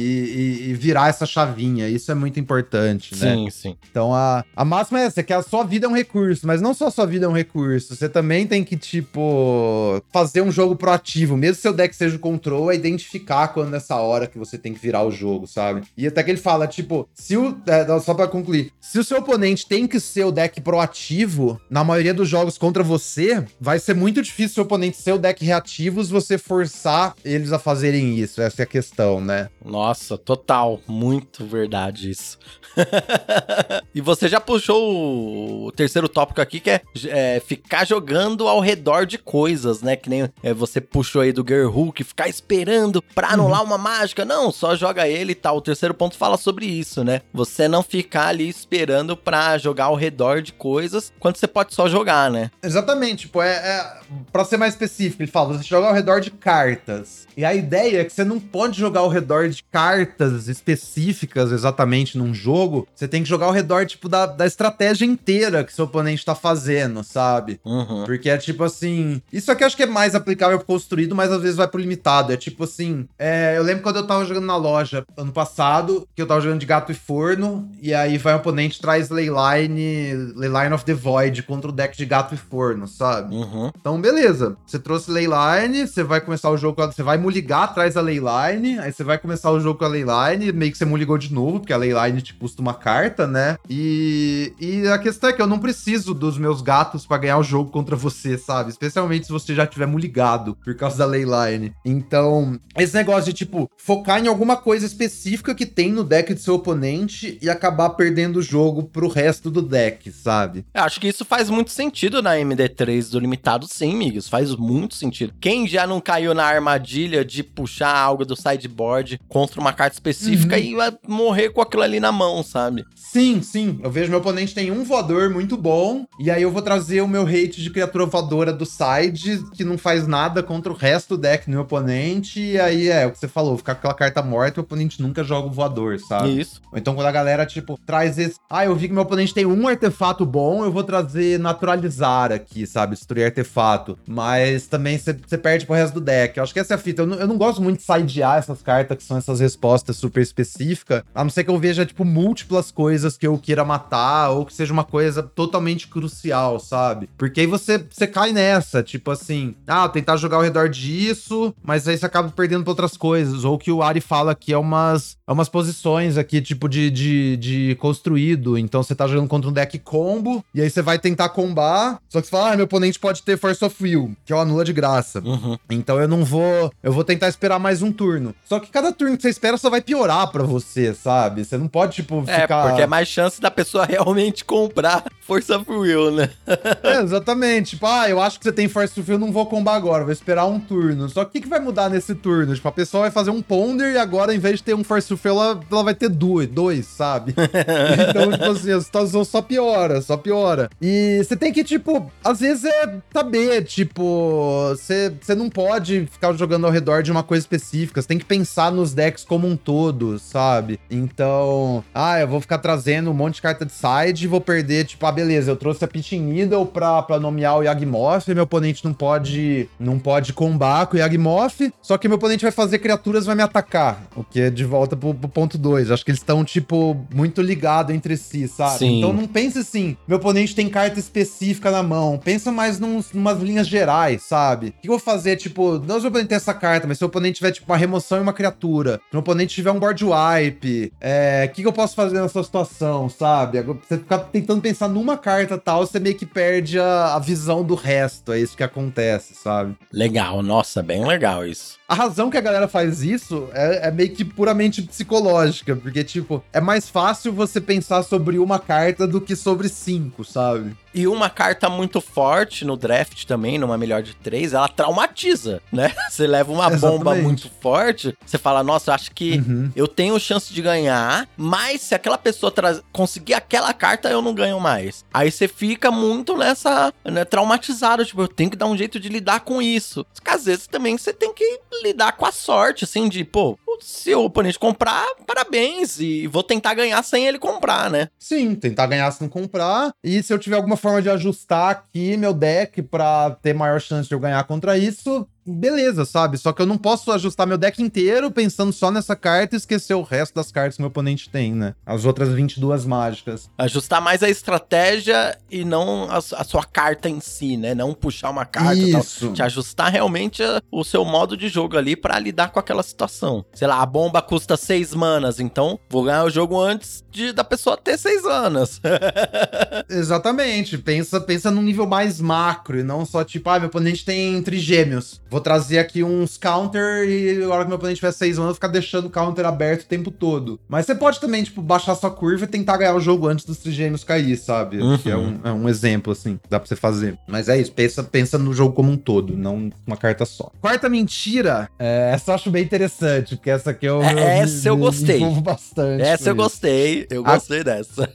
Speaker 2: e- e virar essa chavinha. Isso é muito importante, né?
Speaker 1: Sim, sim.
Speaker 2: Então a, a máxima é essa, que a sua vida é um recurso, mas não só a sua vida é um recurso, você também tem que, tipo, fazer um jogo proativo, mesmo se seu deck seja o control, é identificar quando nessa hora que você tem que virar o jogo, sabe? E até que ele fala, tipo, se o. é, só pra concluir, se o seu oponente tem que ser o deck proativo, na maioria dos jogos contra você, vai ser muito difícil seu oponente ser o deck reativo se você forçar eles a fazerem isso. Essa é a questão, né?
Speaker 1: Nossa, total. Muito verdade isso. e você já puxou o terceiro tópico aqui, que é, é, ficar jogando ao redor de coisas, né? Que nem é, você puxou aí do Gerhulk, ficar esperando pra anular uma mágica. Não, só joga ele e tal. O terceiro ponto fala sobre isso, né? Você não ficar ali esperando pra jogar ao redor de coisas, quando você pode só jogar, né?
Speaker 2: Exatamente, tipo, é, é para ser mais específico, ele fala, você joga ao redor de cartas. E a ideia é que você não pode jogar ao redor de cartas específicas exatamente num jogo, você tem que jogar ao redor, tipo, da, da estratégia inteira que seu oponente tá fazendo, sabe?
Speaker 1: Uhum.
Speaker 2: Porque é tipo assim. Isso aqui eu acho que é mais aplicável pro construído, mas às vezes vai pro limitado. É tipo assim. é, eu lembro quando eu tava jogando na loja ano passado, que eu tava jogando de gato e forno, e aí vai um oponente traz Leyline, Leyline of the Void contra o deck de gato e forno, sabe?
Speaker 1: Uhum.
Speaker 2: Então, beleza. Você trouxe Leyline, você vai começar o jogo Você vai muligar atrás da Leyline, aí você vai começar o jogo com a Leyline, meio que você muligou de novo, porque a Leyline te custa uma carta, né? E, e a questão é que eu não preciso dos meus gatos pra ganhar o jogo contra você, sabe? Especialmente se você já tiver muligado por causa da Leyline. Então, esse negócio de, tipo, focar em alguma coisa específica que tem no deck do seu oponente e acabar perdendo o jogo pro resto do deck, sabe?
Speaker 1: Eu acho que isso faz muito sentido na MD3 do limitado, sim, amigos. Faz muito sentido. Quem já não caiu na armadilha de puxar algo do sideboard contra uma carta específica
Speaker 2: Uhum.
Speaker 1: e vai morrer com aquilo ali na mão, sabe?
Speaker 2: Sim, sim. Eu vejo meu oponente tem um voador muito bom, e aí eu vou trazer o meu hate de criatura voadora do side, que não faz nada contra o resto do deck do meu oponente, e aí é o que você falou, ficar com aquela carta morta, o oponente nunca joga o voador, sabe?
Speaker 1: Isso.
Speaker 2: Ou então quando a galera, tipo, traz esse. Ah, eu vi que meu oponente tem um artefato bom, eu vou trazer naturalizar aqui, sabe? Destruir artefato. Mas também você perde pro resto do deck. Eu acho que essa é a fita. Eu não, eu não gosto muito de sidear essas cartas que são essas respostas super específicas. A não ser que eu veja, tipo, múltiplas coisas que eu queira matar, ou que seja uma coisa totalmente crucial, sabe? Porque aí você, você cai nessa, tipo assim, ah, tentar jogar ao redor disso, mas aí você acaba perdendo pra outras coisas. Ou que o Ari fala que é umas, é umas posições aqui, tipo, de, de, de construído. Então você tá jogando contra um deck combo, e aí você vai tentar combar, só que você fala, ah, meu oponente pode ter Force of Will, que é o anula de graça.
Speaker 1: Uhum.
Speaker 2: Então eu não vou. Eu vou tentar esperar mais um turno. Só que cada turno que você espera só vai piorar pra você, sabe? Você não pode, tipo,
Speaker 1: É,
Speaker 2: ficar.
Speaker 1: porque é mais chance da pessoa realmente comprar Força of Will, né?
Speaker 2: É, exatamente. Tipo, ah, eu acho que você tem Force of Will, não vou combar agora, vou esperar um turno. Só que o que, que vai mudar nesse turno? Tipo, a pessoa vai fazer um Ponder e agora, em vez de ter um Force of Will, ela, ela vai ter dois, dois, sabe? então, tipo assim, a situação só piora, só piora. E você tem que, tipo, às vezes é saber, tipo, você não pode ficar jogando ao redor de uma coisa específica, você tem que pensar nos decks como um todo, sabe? Então, ah, eu vou ficar trazendo um monte de carta de side e vou perder, tipo, ah, beleza, eu trouxe a Pitching Needle pra, pra nomear o Yagmoth, e meu oponente não pode, não pode combar com o Yagmoth, só que meu oponente vai fazer criaturas e vai me atacar, o que é de volta pro, pro ponto 2. Acho que eles estão, tipo, muito ligados entre si, sabe?
Speaker 1: Sim.
Speaker 2: Então não pense assim, meu oponente tem carta específica na mão. Pensa mais num, umas linhas gerais, sabe? O que eu vou fazer, tipo, não se o oponente tem essa carta, mas se o oponente tiver, tipo, uma remoção e uma criatura, se o oponente tiver um board wipe, é, o que, que eu posso fazer nessa situação, sabe? Você ficar tentando pensar numa carta tal, você meio que perde a, a visão do resto. É isso que acontece, sabe?
Speaker 1: Legal, nossa, bem legal isso.
Speaker 2: A razão que a galera faz isso é, é, meio que puramente psicológica, porque, tipo, é mais fácil você pensar sobre uma carta do que sobre cinco, sabe?
Speaker 1: E uma carta muito forte no draft também, numa melhor de três, ela traumatiza, né? Você leva uma
Speaker 2: Exatamente.
Speaker 1: bomba muito forte, você fala, nossa, eu acho que
Speaker 2: Uhum.
Speaker 1: eu tenho chance de ganhar, mas se aquela pessoa conseguir aquela carta, eu não ganho mais. Aí você fica muito nessa, né, traumatizado, tipo, eu tenho que dar um jeito de lidar com isso. Só que às vezes também você tem que lidar com a sorte, assim, de, pô, se o oponente comprar, parabéns, e vou tentar ganhar sem ele comprar, né?
Speaker 2: Sim, tentar ganhar se não comprar. E se eu tiver alguma forma de ajustar aqui meu deck pra ter maior chance de eu ganhar contra isso, beleza, sabe? Só que eu não posso ajustar meu deck inteiro pensando só nessa carta e esquecer o resto das cartas que meu oponente tem, né? As outras 22 mágicas.
Speaker 1: Ajustar mais a estratégia e não a, a sua carta em si, né? Não puxar uma carta e tal.
Speaker 2: Isso.
Speaker 1: Te ajustar realmente a- o seu modo de jogo ali pra lidar com aquela situação. Sei lá, a bomba custa seis manas, então vou ganhar o jogo antes de da pessoa ter seis manas.
Speaker 2: Exatamente. Pensa, pensa num nível mais macro e não só tipo, ah, meu oponente tem trigêmeos. Vou trazer aqui uns counter e a hora que meu oponente tiver 6 anos, eu ficar deixando o counter aberto o tempo todo. Mas você pode também, tipo, baixar sua curva e tentar ganhar o jogo antes dos trigêmeos cair, sabe?
Speaker 1: Uhum.
Speaker 2: Que é um, é um exemplo, assim, que dá pra você fazer. Mas é isso, pensa, pensa no jogo como um todo, não uma carta só. Quarta mentira, é, essa eu acho bem interessante, porque essa aqui eu,
Speaker 1: É, essa eu
Speaker 2: me-
Speaker 1: gostei.
Speaker 2: bastante.
Speaker 1: Essa eu
Speaker 2: isso.
Speaker 1: gostei, eu
Speaker 2: A-
Speaker 1: gostei dessa.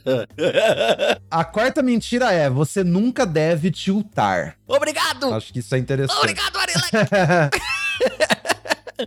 Speaker 2: A quarta mentira é: você nunca deve tiltar.
Speaker 1: Obrigado!
Speaker 2: Acho que isso é interessante.
Speaker 1: Obrigado, Arilé!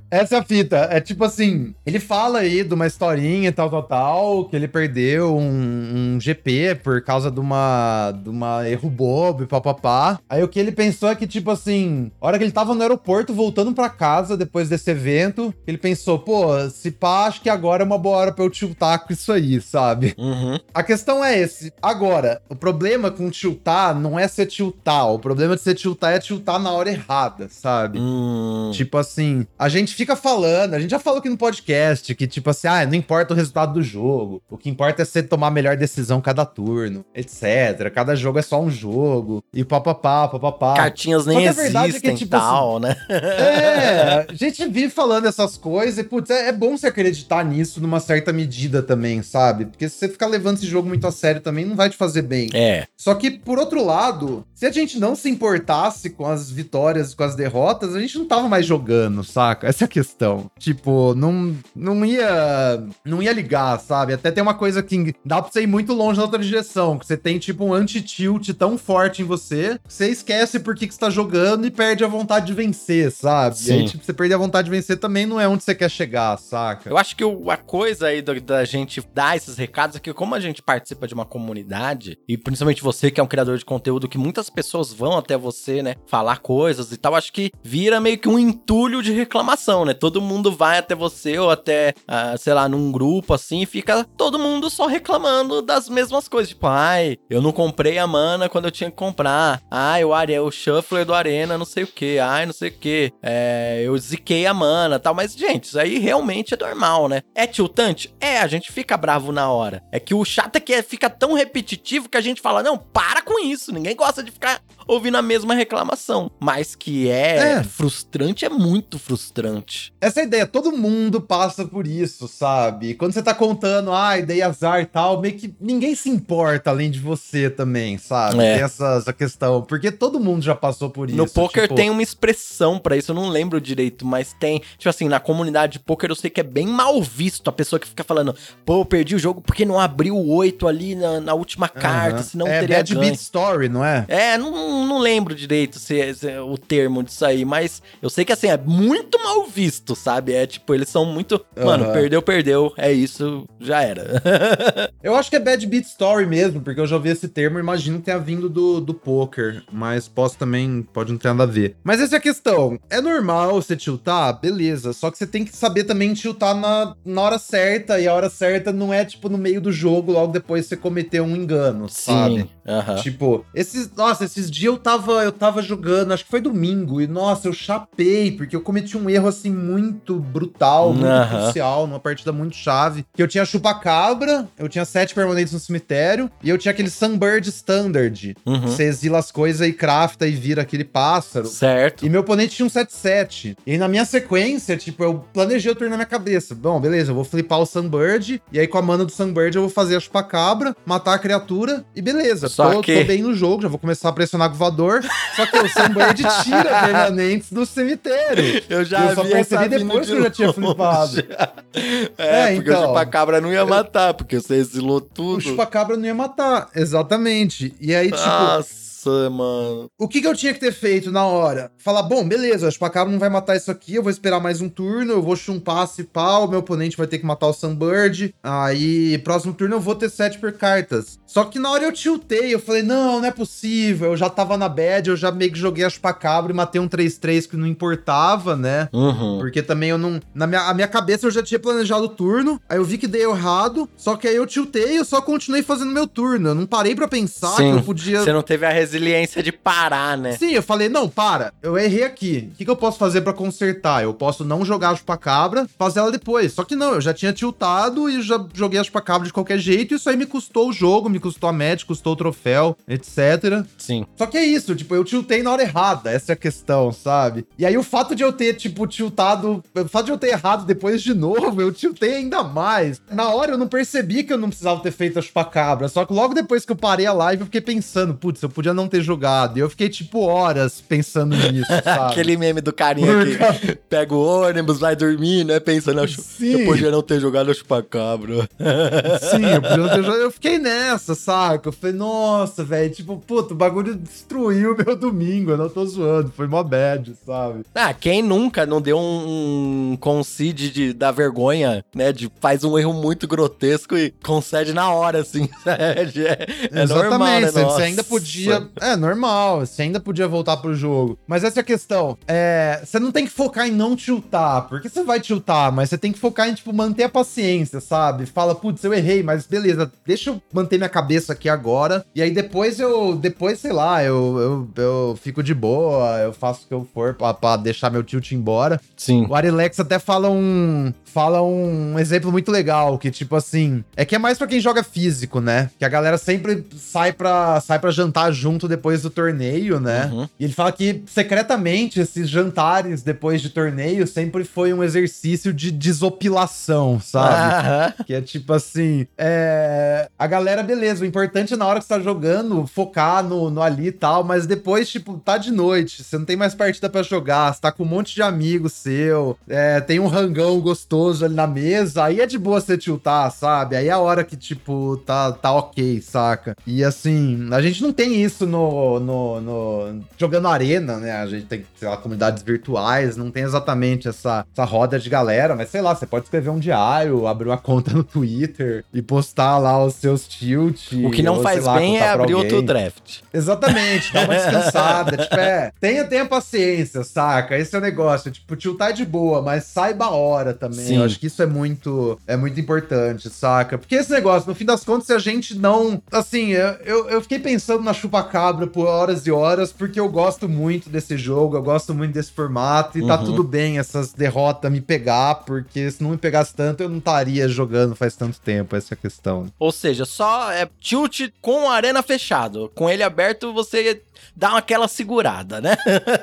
Speaker 2: Essa é a fita. É tipo assim, ele fala aí de uma historinha e tal, tal, tal, que ele perdeu um, um GP por causa de uma, de uma erro bobo e papapá. Aí o que ele pensou é que, tipo assim, a hora que ele tava no aeroporto voltando pra casa depois desse evento, ele pensou, pô, se pá, acho que agora é uma boa hora pra eu tiltar com isso aí, sabe?
Speaker 1: Uhum.
Speaker 2: A questão é esse. Agora, o problema com tiltar não é ser tiltar. O problema de ser tiltar é tiltar na hora errada, sabe?
Speaker 1: Hum.
Speaker 2: Tipo assim, a gente fica falando, a gente já falou aqui no podcast que, tipo assim, ah, não importa o resultado do jogo. O que importa é você tomar a melhor decisão cada turno, etc. Cada jogo é só um jogo. E papapá, papapá.
Speaker 1: Cartinhas nem
Speaker 2: verdade é que,
Speaker 1: existem
Speaker 2: tipo
Speaker 1: tal, né?
Speaker 2: É, a gente vive falando essas coisas e, putz, é, é bom você acreditar nisso numa certa medida também, sabe? Porque se você ficar levando esse jogo muito a sério também, não vai te fazer bem.
Speaker 1: É.
Speaker 2: Só que, por outro lado, se a gente não se importasse com as vitórias e com as derrotas, a gente não tava mais jogando, saca? Essa é a questão. Tipo, não, não ia não ia ligar, sabe? Até tem uma coisa que dá pra você ir muito longe na outra direção, que você tem, tipo, um anti-tilt tão forte em você, que você esquece por que, que você tá jogando e perde a vontade de vencer, sabe? E aí,
Speaker 1: Sim.
Speaker 2: tipo, você perder a vontade de vencer também não é onde você quer chegar, saca?
Speaker 1: Eu acho que o- a coisa aí do- da gente dar esses recados é que, como a gente participa de uma comunidade, e principalmente você que é um criador de conteúdo, que muitas pessoas vão até você, né, falar coisas e tal, acho que vira meio que um entulho de reclamação, né? Todo mundo vai até você ou até, ah, sei lá, num grupo assim, e fica todo mundo só reclamando das mesmas coisas. Tipo, ai, eu não comprei a mana quando eu tinha que comprar. Ai, o, are o shuffler do Arena, não sei o que. Ai, não sei o que. É, eu ziquei a mana tal. Mas, gente, isso aí realmente é normal, né? É tiltante? É, a gente fica bravo na hora. É que o chato é que fica tão repetitivo que a gente fala, não, para com isso. Ninguém gosta de ficar ouvindo a mesma reclamação. Mas que é,
Speaker 2: É.
Speaker 1: frustrante, é muito frustrante.
Speaker 2: Essa é a ideia, todo mundo passa por isso, sabe? Quando você tá contando, ai, dei azar e tal, meio que ninguém se importa além de você também, sabe?
Speaker 1: É.
Speaker 2: Tem essa, essa questão, porque todo mundo já passou por isso.
Speaker 1: No poker
Speaker 2: tipo,
Speaker 1: tem uma expressão pra isso, eu não lembro direito, mas tem. Tipo assim, na comunidade de poker eu sei que é bem mal visto a pessoa que fica falando, pô, eu perdi o jogo porque não abriu o 8 ali na, na última carta,
Speaker 2: aham.
Speaker 1: senão
Speaker 2: é
Speaker 1: teria
Speaker 2: Bad
Speaker 1: ganho.
Speaker 2: Beat Story, não é?
Speaker 1: É, não, não, lembro direito se, se é o termo disso aí, mas eu sei que assim, é muito mal visto, sabe? É tipo, eles são muito. Mano,
Speaker 2: Aham.
Speaker 1: perdeu, perdeu. É isso, já era.
Speaker 2: Eu acho que é Bad Beat Story mesmo, porque eu já ouvi esse termo imagino que tenha vindo do, do poker, mas posso também, pode não ter nada a ver. Mas essa é a questão. É normal você tiltar? Beleza, só que você tem que saber também tiltar na, na hora certa, e a hora certa não é, tipo, no meio do jogo, logo depois você cometer um engano, sabe?
Speaker 1: Aham.
Speaker 2: Tipo, esses. Nossa, esses dias eu tava, eu tava jogando, acho que foi domingo, e nossa, eu chapei, porque eu cometi um erro assim muito brutal, muito crucial, numa partida muito chave. Que eu tinha chupa-cabra, eu tinha sete permanentes no cemitério, e eu tinha aquele Sunbird Standard.
Speaker 1: Uhum.
Speaker 2: Você exila as coisas e crafta e vira aquele pássaro.
Speaker 1: Certo.
Speaker 2: E meu oponente tinha um 7-7. E na minha sequência, tipo, eu planejei o turno na minha cabeça. Bom, beleza, eu vou flipar o Sunbird. E aí, com a mana do Sunbird, eu vou fazer a chupacabra, matar a criatura. E beleza,
Speaker 1: Só
Speaker 2: tô,
Speaker 1: que-
Speaker 2: tô bem no jogo, já vou começar a pressionar com o voador. Só que o Sunbird tira permanentes do cemitério.
Speaker 1: Eu já
Speaker 2: Eu só percebi depois
Speaker 1: de
Speaker 2: que eu já tinha flipado.
Speaker 1: É,
Speaker 2: É,
Speaker 1: porque
Speaker 2: então.
Speaker 1: o chupacabra não ia matar, porque você exilou
Speaker 2: O
Speaker 1: tudo.
Speaker 2: chupacabra não ia matar. Exatamente. E aí, tipo,
Speaker 1: Nossa, mano.
Speaker 2: O que, que eu tinha que ter feito na hora? Falar, bom, beleza, o Chupacabra não vai matar isso aqui, eu vou esperar mais um turno, eu vou chumpar se pau, meu oponente vai ter que matar o Sunbird, aí próximo turno eu vou ter sete per cartas. Só que na hora eu tiltei, eu falei, não, não é possível, eu já tava na bad, eu já meio que joguei a Chupacabra e matei um 3-3 que não importava, né?
Speaker 1: Uhum.
Speaker 2: Porque também eu não. Na minha, a minha cabeça eu já tinha planejado o turno. Aí eu vi que dei errado. Só que aí eu tiltei e eu só continuei fazendo meu turno. Eu não parei pra pensar
Speaker 1: Sim.
Speaker 2: que eu podia.
Speaker 1: Você não teve a resiliência de parar, né?
Speaker 2: Sim, eu falei, não, para, eu errei aqui. O que, que eu posso fazer pra consertar? Eu posso não jogar a chupacabra, fazer ela depois. Só que não, eu já tinha tiltado e já joguei a chupacabra de qualquer jeito. E isso aí me custou o jogo, me custou a match, custou o troféu, etc.
Speaker 1: Sim.
Speaker 2: Só que é isso, tipo, eu tiltei na hora errada, essa é a questão, sabe? E aí o fato de eu ter, tipo, tiltado, o fato de eu ter errado depois de novo, eu tiltei ainda mais. Na hora eu não percebi que eu não precisava ter feito a chupacabra, só que logo depois que eu parei a live eu fiquei pensando, putz, eu podia não ter jogado. E eu fiquei, tipo, horas pensando nisso, sabe?
Speaker 1: Aquele meme do carinha
Speaker 2: Por
Speaker 1: que pega o ônibus, vai dormir, né? Pensando, eu,
Speaker 2: Sim.
Speaker 1: eu podia não ter jogado chupacabra.
Speaker 2: Sim, eu podia não ter jogado. Eu fiquei nessa, saca? Eu falei, nossa, velho, tipo, puta, o bagulho destruiu meu domingo, eu não tô zoando, foi mó bad, sabe?
Speaker 1: Ah, quem nunca não deu um, um concede de, da vergonha, né? De faz um erro muito grotesco e concede na hora, assim. É, é normal, né?
Speaker 2: você, ainda podia. É normal, você ainda podia voltar pro jogo. Mas essa é a questão. É, você não tem que focar em não tiltar, porque você vai tiltar, mas você tem que focar em, tipo, manter a paciência, sabe? Fala, putz, eu errei, mas beleza, deixa eu manter minha cabeça aqui agora. E aí depois eu. Depois, sei lá, eu, eu, eu fico de boa, eu faço o que eu for pra, pra deixar meu tilt embora.
Speaker 1: Sim.
Speaker 2: O Arilex até fala um. Fala um exemplo muito legal, que tipo assim. É que é mais pra quem joga físico, né? Que a galera sempre sai pra, sai pra jantar junto depois do torneio, né?
Speaker 1: Uhum.
Speaker 2: E ele fala que, secretamente, esses jantares depois de torneio sempre foi um exercício de desopilação, sabe?
Speaker 1: Aham.
Speaker 2: Que é tipo assim, é... a galera, beleza, o importante é na hora que você tá jogando, focar no, no ali e tal, mas depois, tipo, tá de noite, você não tem mais partida pra jogar, você tá com um monte de amigos seu, é, tem um rangão gostoso ali na mesa, aí é de boa você tiltar, sabe? Aí é a hora que, tipo, tá, tá ok, saca? E assim, a gente não tem isso no, no, no- jogando arena, né? A gente tem, sei lá, comunidades virtuais, não tem exatamente essa, essa roda de galera, mas sei lá, você pode escrever um diário, abrir uma conta no Twitter e postar lá os seus tilt.
Speaker 1: O que não
Speaker 2: ou,
Speaker 1: faz
Speaker 2: lá,
Speaker 1: bem é abrir outro draft.
Speaker 2: Exatamente, dá uma descansada. tipo, é, tenha, tenha paciência, saca? Esse é o negócio. Tipo, tiltar é de boa, mas saiba a hora também.
Speaker 1: Sim.
Speaker 2: Eu acho que isso é muito, é muito importante, saca? Porque esse negócio, no fim das contas, se a gente não. Assim, eu, eu, eu fiquei pensando na chupa-cabra por horas e horas, porque eu gosto muito desse jogo, eu gosto muito desse formato, e tá
Speaker 1: Uhum.
Speaker 2: tudo bem essas derrotas me pegar, porque se não me pegasse tanto, eu não estaria jogando faz tanto tempo, essa é a questão.
Speaker 1: Ou seja, só é tilt com a arena fechado. Com ele aberto, você dá aquela segurada, né?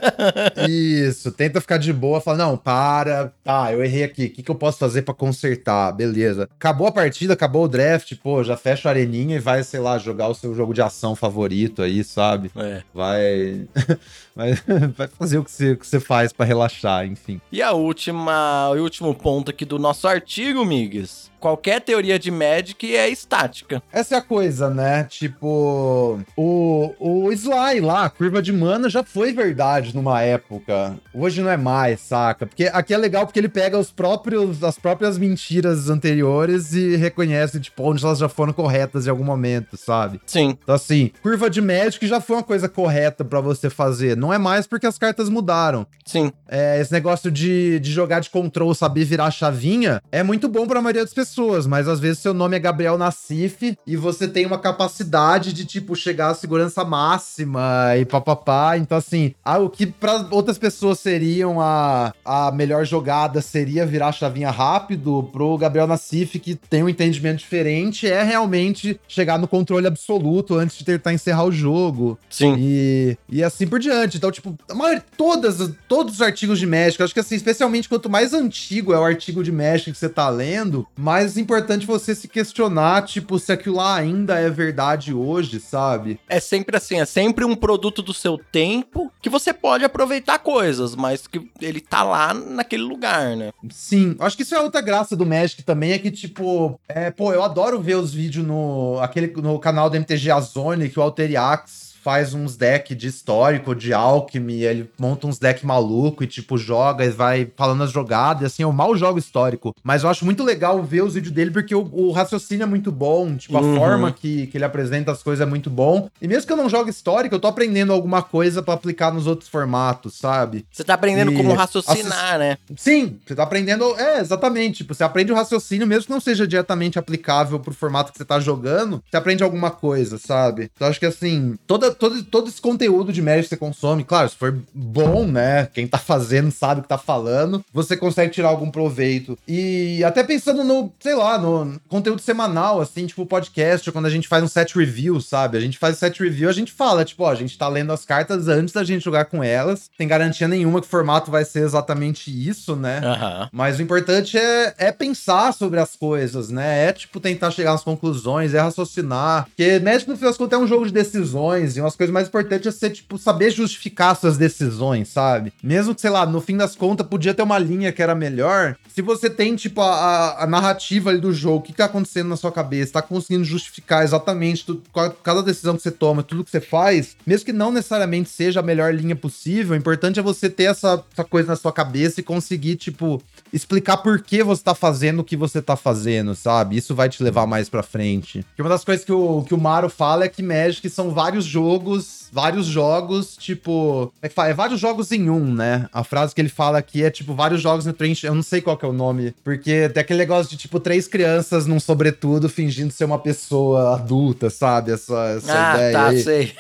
Speaker 2: Isso, tenta ficar de boa, fala, não, para, tá, eu errei aqui, o que, que eu posso fazer pra consertar? Beleza. Acabou a partida, acabou o draft, pô, já fecha a areninha e vai, sei lá, jogar o seu jogo de ação favorito aí, sabe?
Speaker 1: É.
Speaker 2: Vai, vai, vai fazer o que você, o que você faz pra relaxar, enfim.
Speaker 1: E a última, o último ponto aqui do nosso artigo, Migs. Qualquer teoria de Magic é estática.
Speaker 2: Essa é a coisa, né? Tipo, o, o Sly, lá, a curva de mana já foi verdade numa época. Hoje não é mais, saca? Porque aqui é legal porque ele pega os próprios, as próprias mentiras anteriores e reconhece, tipo, onde elas já foram corretas em algum momento, sabe?
Speaker 1: Sim.
Speaker 2: Então, assim, curva de Magic já foi uma coisa correta para você fazer. Não é mais porque as cartas mudaram.
Speaker 1: Sim.
Speaker 2: É, esse negócio de, de jogar de control, saber virar chavinha, é muito bom pra maioria das pessoas, mas às vezes seu nome é Gabriel Nassif e você tem uma capacidade de, tipo, chegar à segurança máxima e papapá. Então, assim, ah, o que para outras pessoas seriam a, a melhor jogada seria virar a chavinha rápido, pro Gabriel Nassif, que tem um entendimento diferente, é realmente chegar no controle absoluto antes de tentar encerrar o jogo.
Speaker 1: Sim.
Speaker 2: E, e assim por diante. Então, tipo, maioria, todas, todos os artigos de Magic, acho que assim, especialmente quanto mais antigo é o artigo de Magic que você tá lendo, mais importante você se questionar, tipo, se aquilo lá ainda é verdade hoje, sabe?
Speaker 1: É sempre assim, é sempre um produto do seu tempo que você pode aproveitar coisas, mas que ele tá lá naquele lugar, né?
Speaker 2: Sim, acho que isso é outra graça do Magic também, é que, tipo, é, pô, eu adoro ver os vídeos no, aquele, no canal do MTG Azone, que o Alteriax faz uns decks de histórico, de alchemy, ele monta uns decks maluco e, tipo, joga e vai falando as jogadas, e assim, eu mal jogo histórico, mas eu acho muito legal ver os vídeos dele, porque o, o raciocínio é muito bom, tipo, a
Speaker 1: Uhum.
Speaker 2: forma que, que ele apresenta as coisas é muito bom, e mesmo que eu não jogue histórico, eu tô aprendendo alguma coisa pra aplicar nos outros formatos, sabe?
Speaker 1: Você tá aprendendo
Speaker 2: E
Speaker 1: como raciocinar, né?
Speaker 2: Sim, você tá aprendendo. É, exatamente. Tipo, você aprende o raciocínio, mesmo que não seja diretamente aplicável pro formato que você tá jogando, você aprende alguma coisa, sabe? Então acho que assim, toda, todo, todo esse conteúdo de Magic que você consome, claro, se for bom, né? Quem tá fazendo sabe o que tá falando, você consegue tirar algum proveito. E até pensando no, sei lá, no conteúdo semanal, assim, tipo podcast, quando a gente faz um set review, sabe? A gente faz set review, a gente fala, tipo, ó, a gente tá lendo as cartas antes da gente jogar com elas, tem garantia nenhuma que o formato vai ser exatamente isso, né?
Speaker 1: Aham.
Speaker 2: Mas o importante é, é pensar sobre as coisas, né? É, tipo, tentar chegar às conclusões, é raciocinar. Porque Magic, no fim das contas, é um jogo de decisões. E umas coisas mais importantes é você, tipo, saber justificar suas decisões, sabe? Mesmo que, sei lá, no fim das contas, podia ter uma linha que era melhor. Se você tem, tipo, a, a- narrativa ali do jogo, o que tá acontecendo na sua cabeça, tá conseguindo justificar exatamente tudo, cada decisão que você toma, tudo que você faz, mesmo que não necessariamente seja a melhor linha possível, o importante é você ter essa, essa coisa na sua cabeça e conseguir, tipo, explicar por que você tá fazendo o que você tá fazendo, sabe? Isso vai te levar mais pra frente. Porque uma das coisas que o, que o Maro fala é que Magic são vários jogos, vários jogos, tipo. É, é vários jogos em um, né? A frase que ele fala aqui é tipo vários jogos no trench. Eu não sei qual que é o nome. Porque tem aquele negócio de tipo três crianças num sobretudo fingindo ser uma pessoa adulta, sabe? Essa, essa
Speaker 1: Ah,
Speaker 2: ideia.
Speaker 1: tá,
Speaker 2: aí.
Speaker 1: sei.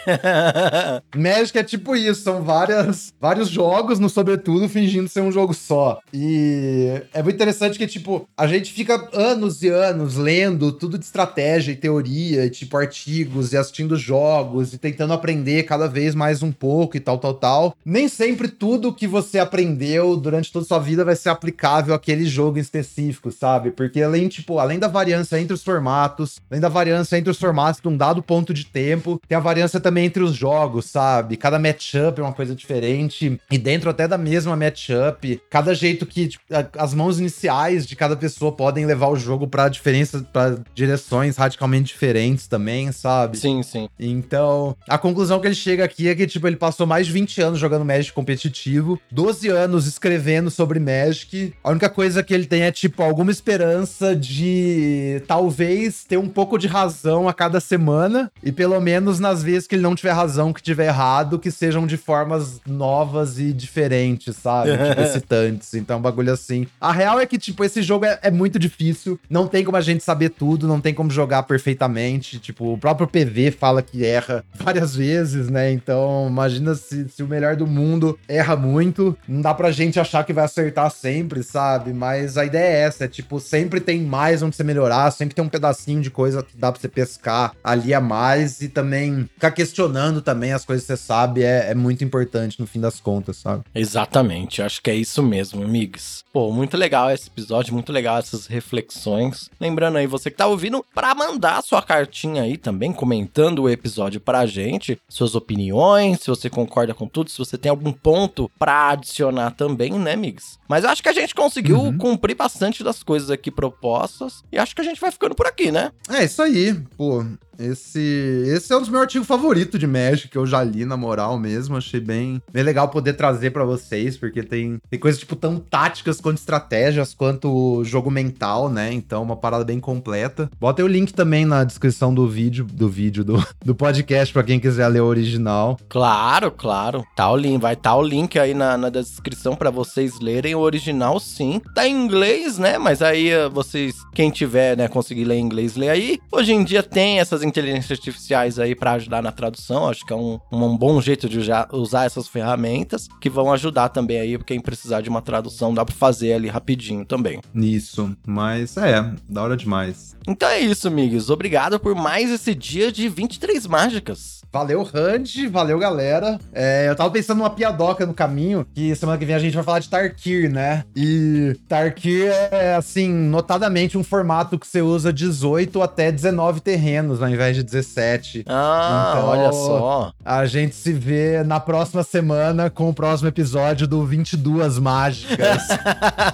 Speaker 2: Magic é tipo isso, são várias, vários jogos no sobretudo fingindo ser um jogo só. E é muito interessante que, tipo, a gente fica anos e anos lendo tudo de estratégia e teoria, e, tipo, artigos e assistindo jogos e tentando aprender cada vez mais um pouco e tal, tal, tal. Nem sempre tudo que você aprendeu durante toda a sua vida vai ser aplicável àquele jogo em específico, sabe? Porque além, tipo, além da variância entre os formatos, além da variância entre os formatos de um dado ponto de tempo, tem a variância também entre os jogos, sabe? Cada matchup é uma coisa diferente. E dentro até da mesma matchup, cada jeito que tipo, a- as mãos iniciais de cada pessoa podem levar o jogo pra diferença, para direções radicalmente diferentes também, sabe?
Speaker 1: sim, sim.
Speaker 2: Então, a conclusão que ele chega aqui é que, tipo, ele passou mais de 20 anos jogando Magic competitivo, 12 anos escrevendo sobre Magic. A única coisa que ele tem é, tipo, alguma esperança de talvez ter um pouco de razão a cada semana. E pelo menos nas vezes que ele não tiver razão, que tiver errado, que sejam de formas novas e diferentes, sabe? tipo, excitantes. Então, um bagulho assim. A real é que, tipo, esse jogo é, é muito difícil. Não tem como a gente saber tudo, não tem como jogar perfeitamente. Tipo, o próprio PV fala que erra várias vezes, né? Então, imagina se, se o melhor do mundo erra muito. Não dá pra gente achar que vai acertar sempre, sabe? Mas a ideia é essa: é tipo, sempre tem mais onde você melhorar, sempre tem um pedacinho de coisa que dá pra você pescar ali a mais e também ficar questionando também as coisas que você sabe é, é muito importante no fim das contas, sabe?
Speaker 1: Exatamente, acho que é isso mesmo, amigos. Pô, muito legal esse episódio, muito legal essas reflexões. Lembrando aí, você que tá ouvindo, pra mandar sua cartinha aí também, comentando o episódio pra gente, suas opiniões, se você concorda com tudo, se você tem algum ponto pra adicionar também, né, amigos? Mas eu acho que a gente conseguiu
Speaker 2: Uhum.
Speaker 1: cumprir bastante das coisas aqui propostas e acho que a gente vai ficando por aqui, né?
Speaker 2: É isso aí, pô. Esse, esse é um dos meus artigos favoritos de Magic que eu já li, na moral mesmo. Achei bem, bem legal poder trazer para vocês, porque tem, tem coisas, tipo, tão táticas quanto estratégias, quanto jogo mental, né? Então, uma parada bem completa. Bota o link também na descrição do vídeo, do vídeo, do, do podcast, para quem quiser ler o original.
Speaker 1: Claro, claro. Tá o link, vai tá o link aí na, na descrição para vocês lerem o original, sim. Tá em inglês, né? Mas aí eh, vocês, quem tiver, né, conseguir ler em inglês, lê aí. Hoje em dia tem essas inteligências artificiais aí para ajudar na tradução. Acho que é um, um bom jeito de usar essas ferramentas que vão ajudar também aí, quem precisar de uma tradução, dá pra fazer ali rapidinho também.
Speaker 2: Isso, mas é, da hora demais.
Speaker 1: Então é isso, amigos. Obrigado por mais esse dia de 23 mágicas.
Speaker 2: Valeu, Randy. Valeu, galera. É, eu tava pensando numa piadoca no caminho, que semana que vem a gente vai falar de Tarkir, né? E Tarkir é, assim, notadamente um formato que você usa 18 até 19 terrenos, ao invés de 17.
Speaker 1: Ah, então, olha só.
Speaker 2: A gente se vê na próxima semana com o próximo episódio do 22 Mágicas.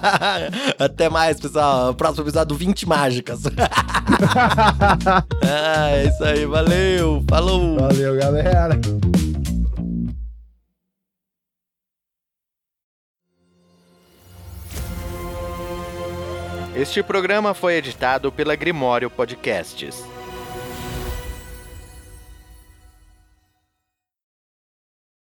Speaker 1: até mais, pessoal. Próximo episódio do 20 Mágicas. ah, é isso aí. Valeu. Falou.
Speaker 2: Valeu. Valeu, galera!
Speaker 1: Este programa foi editado pela Grimório Podcasts.